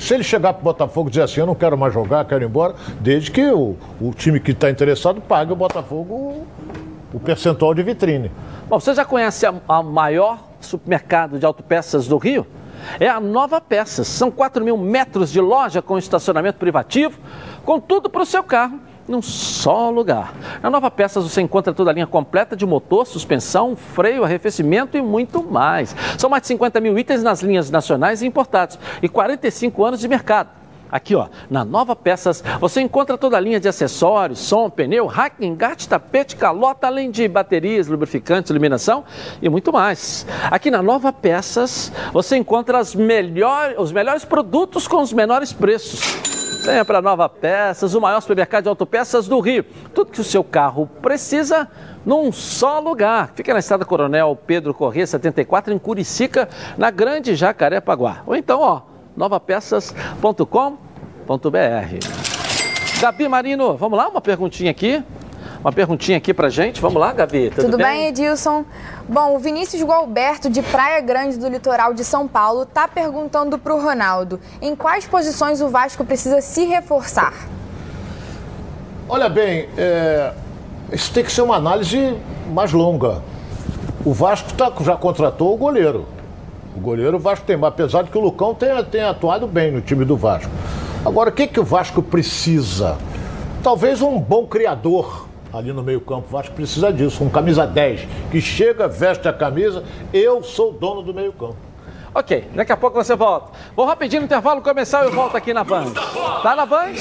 Se ele chegar para o Botafogo e dizer assim, eu não quero mais jogar, quero ir embora, desde que o, o time que está interessado pague o Botafogo o, o percentual de vitrine. Bom, você já conhece a, a maior supermercado de autopeças do Rio? É a Nova Peças. São 4 mil metros de loja com estacionamento privativo, com tudo para o seu carro num só lugar. Na Nova Peças você encontra toda a linha completa de motor, suspensão, freio, arrefecimento e muito mais. São mais de 50 mil itens nas linhas nacionais e importados e 45 anos de mercado. Aqui, ó, na Nova Peças, você encontra toda a linha de acessórios, som, pneu, rack, engate, tapete, calota, além de baterias, lubrificantes, iluminação e muito mais. Aqui na Nova Peças, você encontra as os melhores produtos com os menores preços. Venha para Nova Peças, o maior supermercado de autopeças do Rio. Tudo que o seu carro precisa num só lugar. Fica na estrada Coronel Pedro Corrêa 74, em Curicica, na Grande Jacarepaguá. Ou então, ó, novapeças.com.br. Gabi Marino, vamos lá, uma perguntinha aqui. Uma perguntinha aqui pra gente. Vamos lá, Gabi. Tudo, Tudo, bem, Edilson? Bom, o Vinícius Gualberto, de Praia Grande do Litoral de São Paulo, está perguntando para o Ronaldo em quais posições o Vasco precisa se reforçar. Olha bem, é, isso tem que ser uma análise mais longa. O Vasco tá- já contratou o goleiro. O goleiro o Vasco tem, apesar de que o Lucão tenha, tenha atuado bem no time do Vasco. Agora, o que, que o Vasco precisa? Talvez um bom criador ali no meio-campo. O Vasco precisa disso, um camisa 10, que chega, veste a camisa, eu sou o dono do meio-campo. Ok, daqui a pouco você volta. Vou rapidinho no intervalo comercial e eu volto aqui na Band. Tá na Band?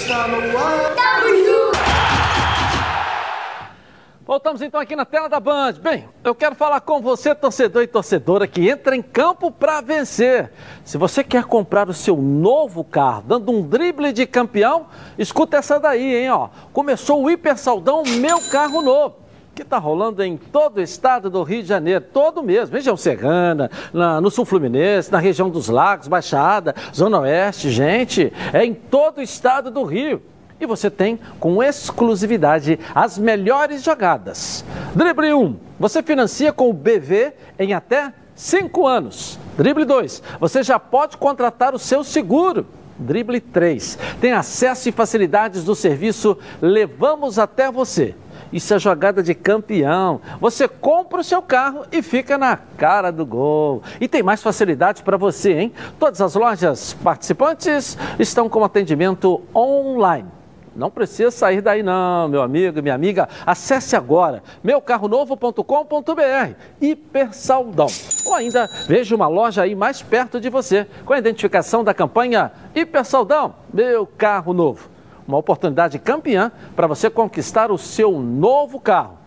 Voltamos então aqui na tela da Band. Bem, eu quero falar com você, torcedor e torcedora, que entra em campo para vencer. Se você quer comprar o seu novo carro, dando um drible de campeão, escuta essa daí, hein? Ó. Começou o Hiper Saldão Meu Carro Novo que está rolando em todo o estado do Rio de Janeiro, todo mesmo, região serrana, na- no sul fluminense, na região dos lagos, Baixada, Zona Oeste, gente, é em todo o estado do Rio. E você tem com exclusividade as melhores jogadas. Drible 1, você financia com o BV em até 5 anos. Drible 2, você já pode contratar o seu seguro. Drible 3, tem acesso e facilidades do serviço Levamos até você. Isso é jogada de campeão. Você compra o seu carro e fica na cara do gol. E tem mais facilidades para você, hein? Todas as lojas participantes estão com atendimento online. Não precisa sair daí não, meu amigo minha amiga. Acesse agora meucarronovo.com.br Hipersaldão. Ou ainda veja uma loja aí mais perto de você com a identificação da campanha Hipersaldão, meu carro novo. Uma oportunidade campeã para você conquistar o seu novo carro.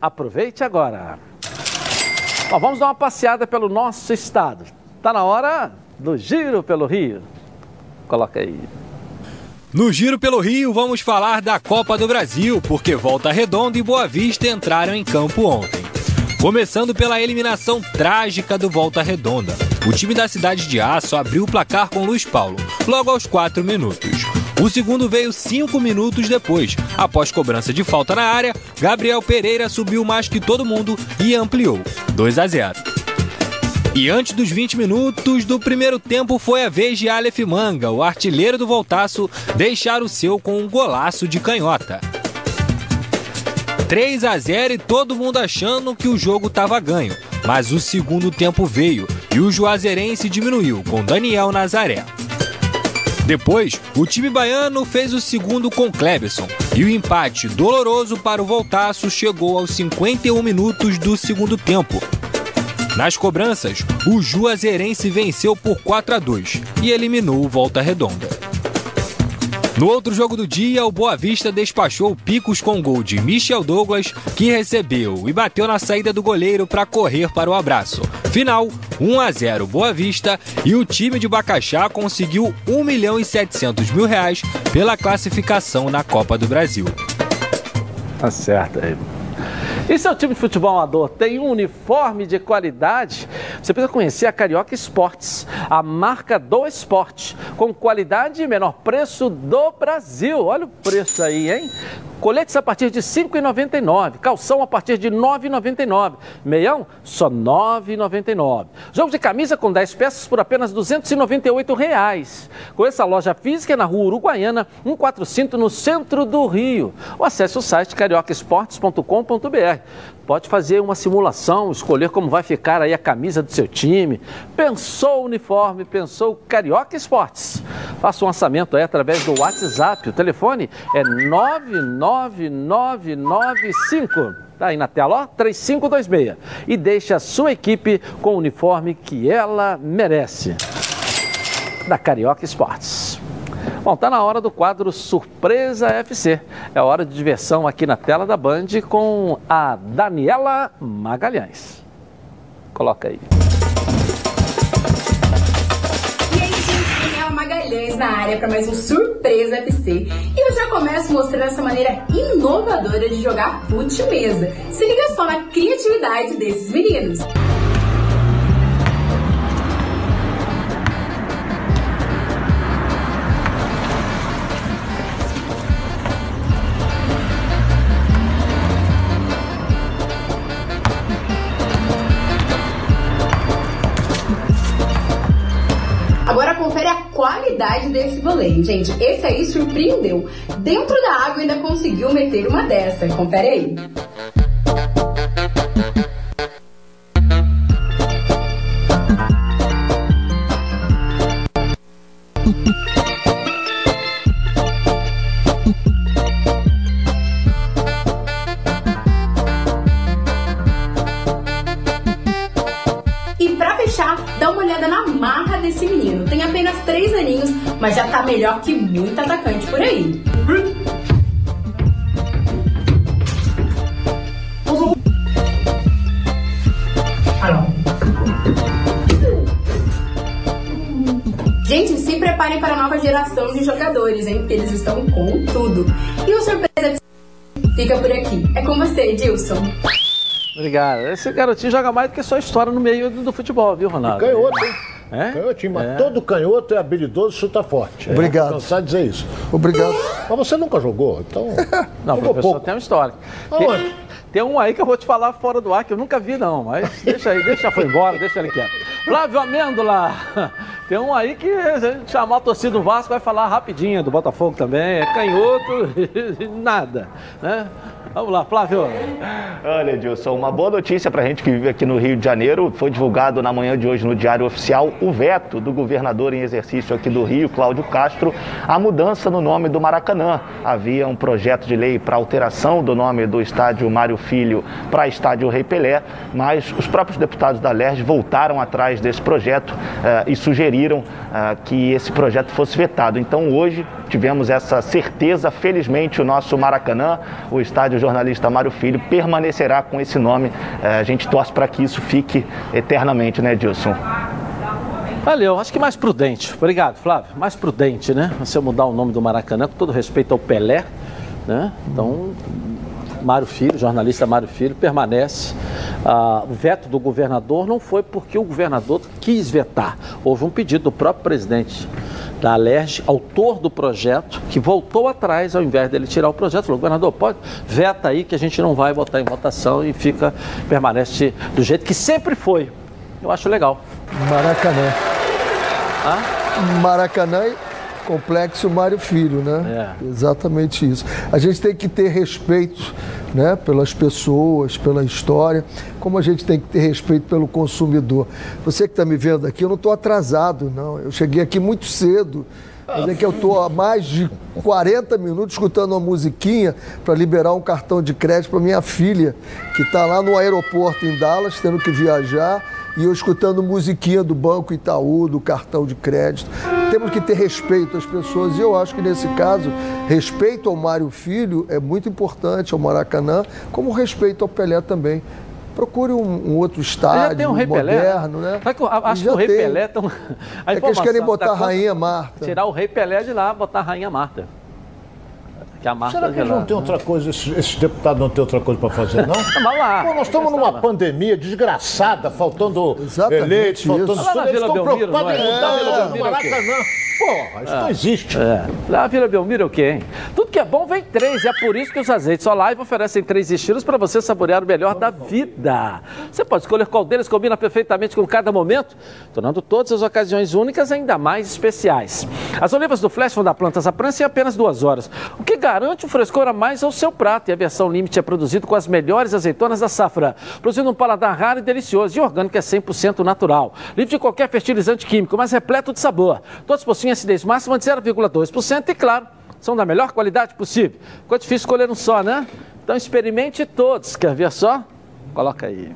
Aproveite agora. Bom, vamos dar uma passeada pelo nosso estado. Está na hora do Giro pelo Rio. Coloca aí. No Giro pelo Rio, vamos falar da Copa do Brasil, porque Volta Redonda e Boa Vista entraram em campo ontem. Começando pela eliminação trágica do Volta Redonda. O time da Cidade de Aço abriu o placar com Luiz Paulo, logo aos 4 minutos. O segundo veio cinco minutos depois. Após cobrança de falta na área, Gabriel Pereira subiu mais que todo mundo e ampliou. 2 a 0. E antes dos 20 minutos do primeiro tempo foi a vez de Aleph Manga, o artilheiro do Voltaço, deixar o seu com um golaço de canhota. 3 a 0 e todo mundo achando que o jogo estava ganho. Mas o segundo tempo veio e o Juazeirense diminuiu com Daniel Nazaré. Depois, o time baiano fez o segundo com Cleberson e o empate doloroso para o Voltaço chegou aos 51 minutos do segundo tempo. Nas cobranças, o Juazeirense venceu por 4 a 2 e eliminou o Volta Redonda. No outro jogo do dia, o Boa Vista despachou Picos com gol de Michel Douglas, que recebeu e bateu na saída do goleiro para correr para o abraço. Final, 1 a 0 Boa Vista e o time de Bacaxá conseguiu 1 milhão e 700 mil reais pela classificação na Copa do Brasil. Tá certo aí. E seu time de futebol amador tem um uniforme de qualidade? Você precisa conhecer a Carioca Esportes, a marca do esporte, com qualidade e menor preço do Brasil. Olha o preço aí, hein? Coletes a partir de R$ 5,99. Calção a partir de R$ 9,99. Meião, só R$ 9,99. Jogo de camisa com 10 peças por apenas 298 reais. Conheça a loja física na rua Uruguaiana, 145 no centro do Rio. Ou acesse o site cariocaesportes.com.br. Pode fazer uma simulação, escolher como vai ficar aí a camisa do seu time. Pensou o uniforme, pensou Carioca Esportes. Faça um orçamento aí através do WhatsApp. O telefone é 99995. Tá aí na tela, ó, 3526. E deixe a sua equipe com o uniforme que ela merece. Da Carioca Esportes. Bom, tá na hora do quadro Surpresa FC. É hora de diversão aqui na tela da Band com a Daniela Magalhães. Coloca aí. Magalhães na área para mais um Surpresa FC. E eu já começo mostrando essa maneira inovadora de jogar fute mesa. Se liga só na criatividade desses meninos. Gente. Esse aí surpreendeu. Dentro da água ainda conseguiu meter uma dessa. Confere aí. Mas já tá melhor que muito atacante por aí. Gente, se preparem para a nova geração de jogadores, hein? Porque eles estão com tudo. E o surpresa fica por aqui. É com você, Edilson. Obrigado. Esse garotinho joga mais do que só história no meio do, futebol, viu, Ronaldo? Canhoto, hein? É? Canhotinho, mas É. todo canhoto é habilidoso e chuta forte. Obrigado. É, cansar de dizer isso. Obrigado. Mas você nunca jogou, então. [laughs] Não, jogou professor, pouco. tem uma história. Aonde? Tem, tem um aí que eu vou te falar fora do ar, que eu nunca vi, não. Mas deixa aí, deixa, foi embora, deixa ele quieto. Flávio Amêndola, [laughs] tem um aí que se a gente chamar a torcida do Vasco, vai falar rapidinho, do Botafogo também, é canhoto, [laughs] nada, né? Vamos lá, Flávio. Olha, Edilson, uma boa notícia para a gente que vive aqui no Rio de Janeiro. Foi divulgado na manhã de hoje no Diário Oficial o veto do governador em exercício aqui do Rio, Cláudio Castro, a mudança no nome do Maracanã. Havia um projeto de lei para alteração do nome do estádio Mário Filho para estádio Rei Pelé, mas os próprios deputados da LERJ voltaram atrás desse projeto eh, e sugeriram eh, que esse projeto fosse vetado. Então hoje tivemos essa certeza, felizmente o nosso Maracanã, o estádio jornalista Mário Filho, permanecerá com esse nome. Eh, a gente torce para que isso fique eternamente, né, Edilson? Valeu, acho que mais prudente. Obrigado, Flávio. Mais prudente, né? Você mudar o nome do Maracanã, com todo respeito ao Pelé, né? Então, Mário Filho, jornalista Mário Filho, permanece. Ah, o veto do governador não foi porque o governador quis vetar. Houve um pedido do próprio presidente da Alerj, autor do projeto, que voltou atrás ao invés dele tirar o projeto. Falou, governador, pode, veta aí que a gente não vai botar em votação e fica, permanece do jeito que sempre foi. Eu acho legal. Maracanã. Ah? Maracanã Complexo Mário Filho, né? É. Exatamente isso. A gente tem que ter respeito né, pelas pessoas, pela história, como a gente tem que ter respeito pelo consumidor. Você que está me vendo aqui, eu não estou atrasado, não. Eu cheguei aqui muito cedo. Mas é que eu estou há mais de 40 minutos escutando uma musiquinha para liberar um cartão de crédito para minha filha, que está lá no aeroporto em Dallas, tendo que viajar, e eu escutando musiquinha do Banco Itaú, do cartão de crédito. Temos que ter respeito às pessoas, e eu acho que nesse caso, respeito ao Mário Filho é muito importante, ao Maracanã, como respeito ao Pelé também. Procure um, um outro estádio Já tem um Pelé, moderno, né? Que eu Acho que o Rei. Pelé tão... [laughs] a É que eles querem botar tá a Rainha Marta. Tirar o Rei Pelé de lá, botar a Rainha Marta. Que a Marta Será que eles não têm outra coisa, esses, esses deputados não têm outra coisa para fazer, não? [laughs] Vamos lá. Pô, nós estamos numa pandemia desgraçada, faltando Exatamente eleitos, faltando isso. Lá na tudo. Eles Vila estão Belmiro, preocupados não é? em mudar é o? Maracanã. Porra, isso não existe. É. Lá a Vila Belmiro é o quê, hein? Tudo que é bom vem três, e é por isso que os azeites Olive oferecem três estilos para você saborear o melhor da vida. Você pode escolher qual deles combina perfeitamente com cada momento, tornando todas as ocasiões únicas ainda mais especiais. As olivas do Flash vão dar plantas à prancha em apenas duas horas, o que garante um frescor a mais ao seu prato. E a versão Limite é produzido com as melhores azeitonas da safra, produzindo um paladar raro e delicioso. E orgânico é 100% natural, livre de qualquer fertilizante químico, mas repleto de sabor. Todos possuem máxima de 0,2% e, claro, são da melhor qualidade possível. Ficou difícil escolher um só, né? Então experimente todos. Quer ver só? Coloca aí.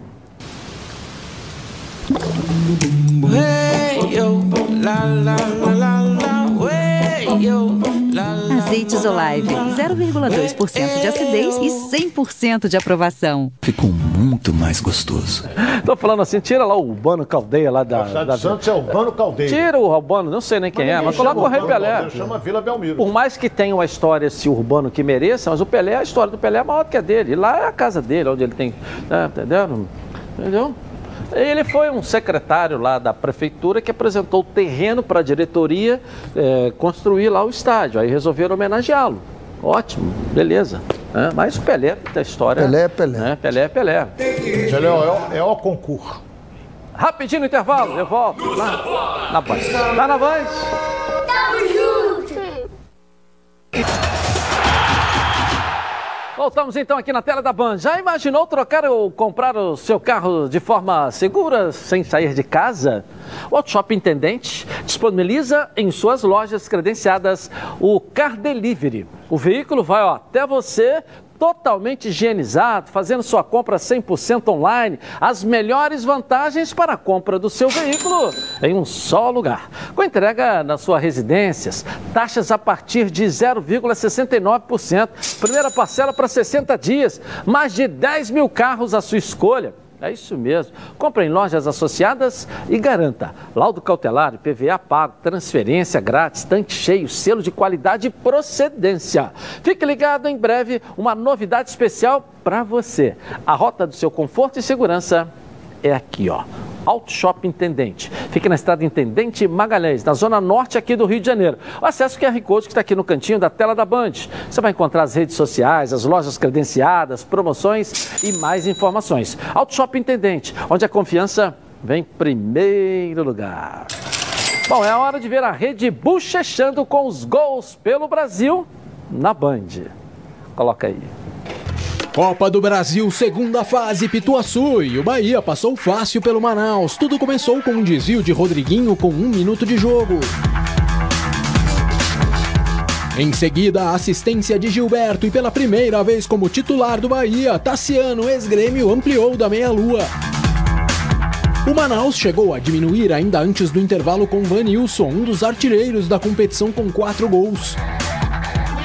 Azeites Olive, 0,2% de acidez e 100% de aprovação. Ficou muito mais gostoso. Tô falando assim, tira lá o Urbano Caldeia lá da. Cidade da... de Santos é Urbano Caldeira. Tira o Urbano, não sei nem quem é, mas coloca o Rei Pelé. Chama Vila Belmiro. Por mais que tenha uma história esse urbano que mereça, mas o Pelé, a história do Pelé é maior do que a dele. E lá é a casa dele, onde ele tem. né, entendeu? Entendeu? Ele foi um secretário lá da prefeitura que apresentou o terreno para a diretoria eh, construir lá o estádio. Aí resolveram homenageá-lo. Ótimo, beleza. né? mas o Pelé da história. Pelé é Pelé. né? Pelé é Pelé. Ele é o, é o concurso. Rapidinho no intervalo, eu volto lá na Band. Lá na Band. Voltamos então aqui na tela da Band. Já imaginou trocar ou comprar o seu carro de forma segura, sem sair de casa? O Autoshop Intendente disponibiliza em suas lojas credenciadas o Car Delivery. O veículo vai ó, até você totalmente higienizado, fazendo sua compra 100% online, as melhores vantagens para a compra do seu veículo em um só lugar. Com entrega nas suas residências, taxas a partir de 0,69%, primeira parcela para 60 dias, mais de 10 mil carros à sua escolha. É isso mesmo. Compre em lojas associadas e garanta laudo cautelar, PVA pago, transferência grátis, tanque cheio, selo de qualidade e procedência. Fique ligado, em breve, uma novidade especial para você. A rota do seu conforto e segurança é aqui, ó. Auto Shop Intendente. Fica na estrada Intendente Magalhães, na zona norte aqui do Rio de Janeiro. O acesso QR Code que está aqui no cantinho da tela da Band. Você vai encontrar as redes sociais, as lojas credenciadas, promoções e mais informações. Auto Shop Intendente, onde a confiança vem em primeiro lugar. Bom, é a hora de ver a rede bochechando com os gols pelo Brasil na Band. Coloca aí. Copa do Brasil, segunda fase, Pituaçu. E o Bahia passou fácil pelo Manaus. Tudo começou com um desvio de Rodriguinho com um minuto de jogo. Em seguida, a assistência de Gilberto e pela primeira vez como titular do Bahia, Tassiano, ex-grêmio, ampliou da meia-lua. O Manaus chegou a diminuir ainda antes do intervalo com Vanilson, um dos artilheiros da competição com quatro gols.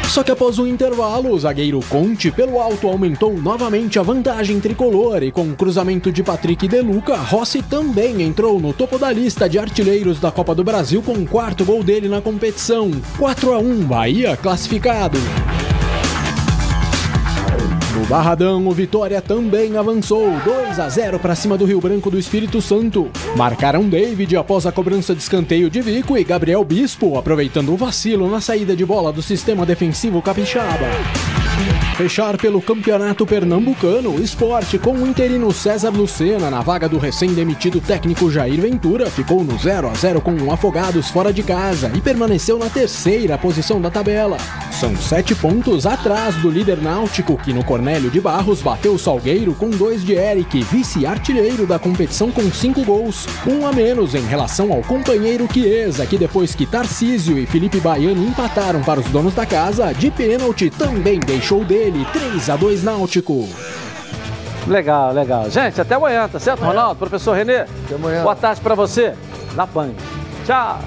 Só que após o intervalo, o zagueiro Conte pelo alto aumentou novamente a vantagem tricolor e com o cruzamento de Patrick Deluca, Rossi também entrou no topo da lista de artilheiros da Copa do Brasil com o quarto gol dele na competição. 4 a 1 Bahia classificado. Barradão, o Vitória também avançou 2 a 0 para cima do Rio Branco do Espírito Santo. Marcaram David após a cobrança de escanteio de Vico e Gabriel Bispo, aproveitando o vacilo na saída de bola do sistema defensivo capixaba. Fechar pelo campeonato pernambucano, o esporte com o interino César Lucena na vaga do recém-demitido técnico Jair Ventura ficou no 0 a 0 com o Afogados fora de casa e permaneceu na terceira posição da tabela. São sete pontos atrás do líder náutico, que no Cornélio de Barros bateu o Salgueiro com dois de Eric, vice-artilheiro da competição com cinco gols, um a menos em relação ao companheiro Chiesa, que depois que Tarcísio e Felipe Baiano empataram para os donos da casa, de pênalti também deixou dele 3 a 2 Náutico. Legal, legal. Gente, até amanhã, tá certo, Ronaldo? Professor Renê? Até amanhã. Boa tarde para você. Na PAN. Tchau.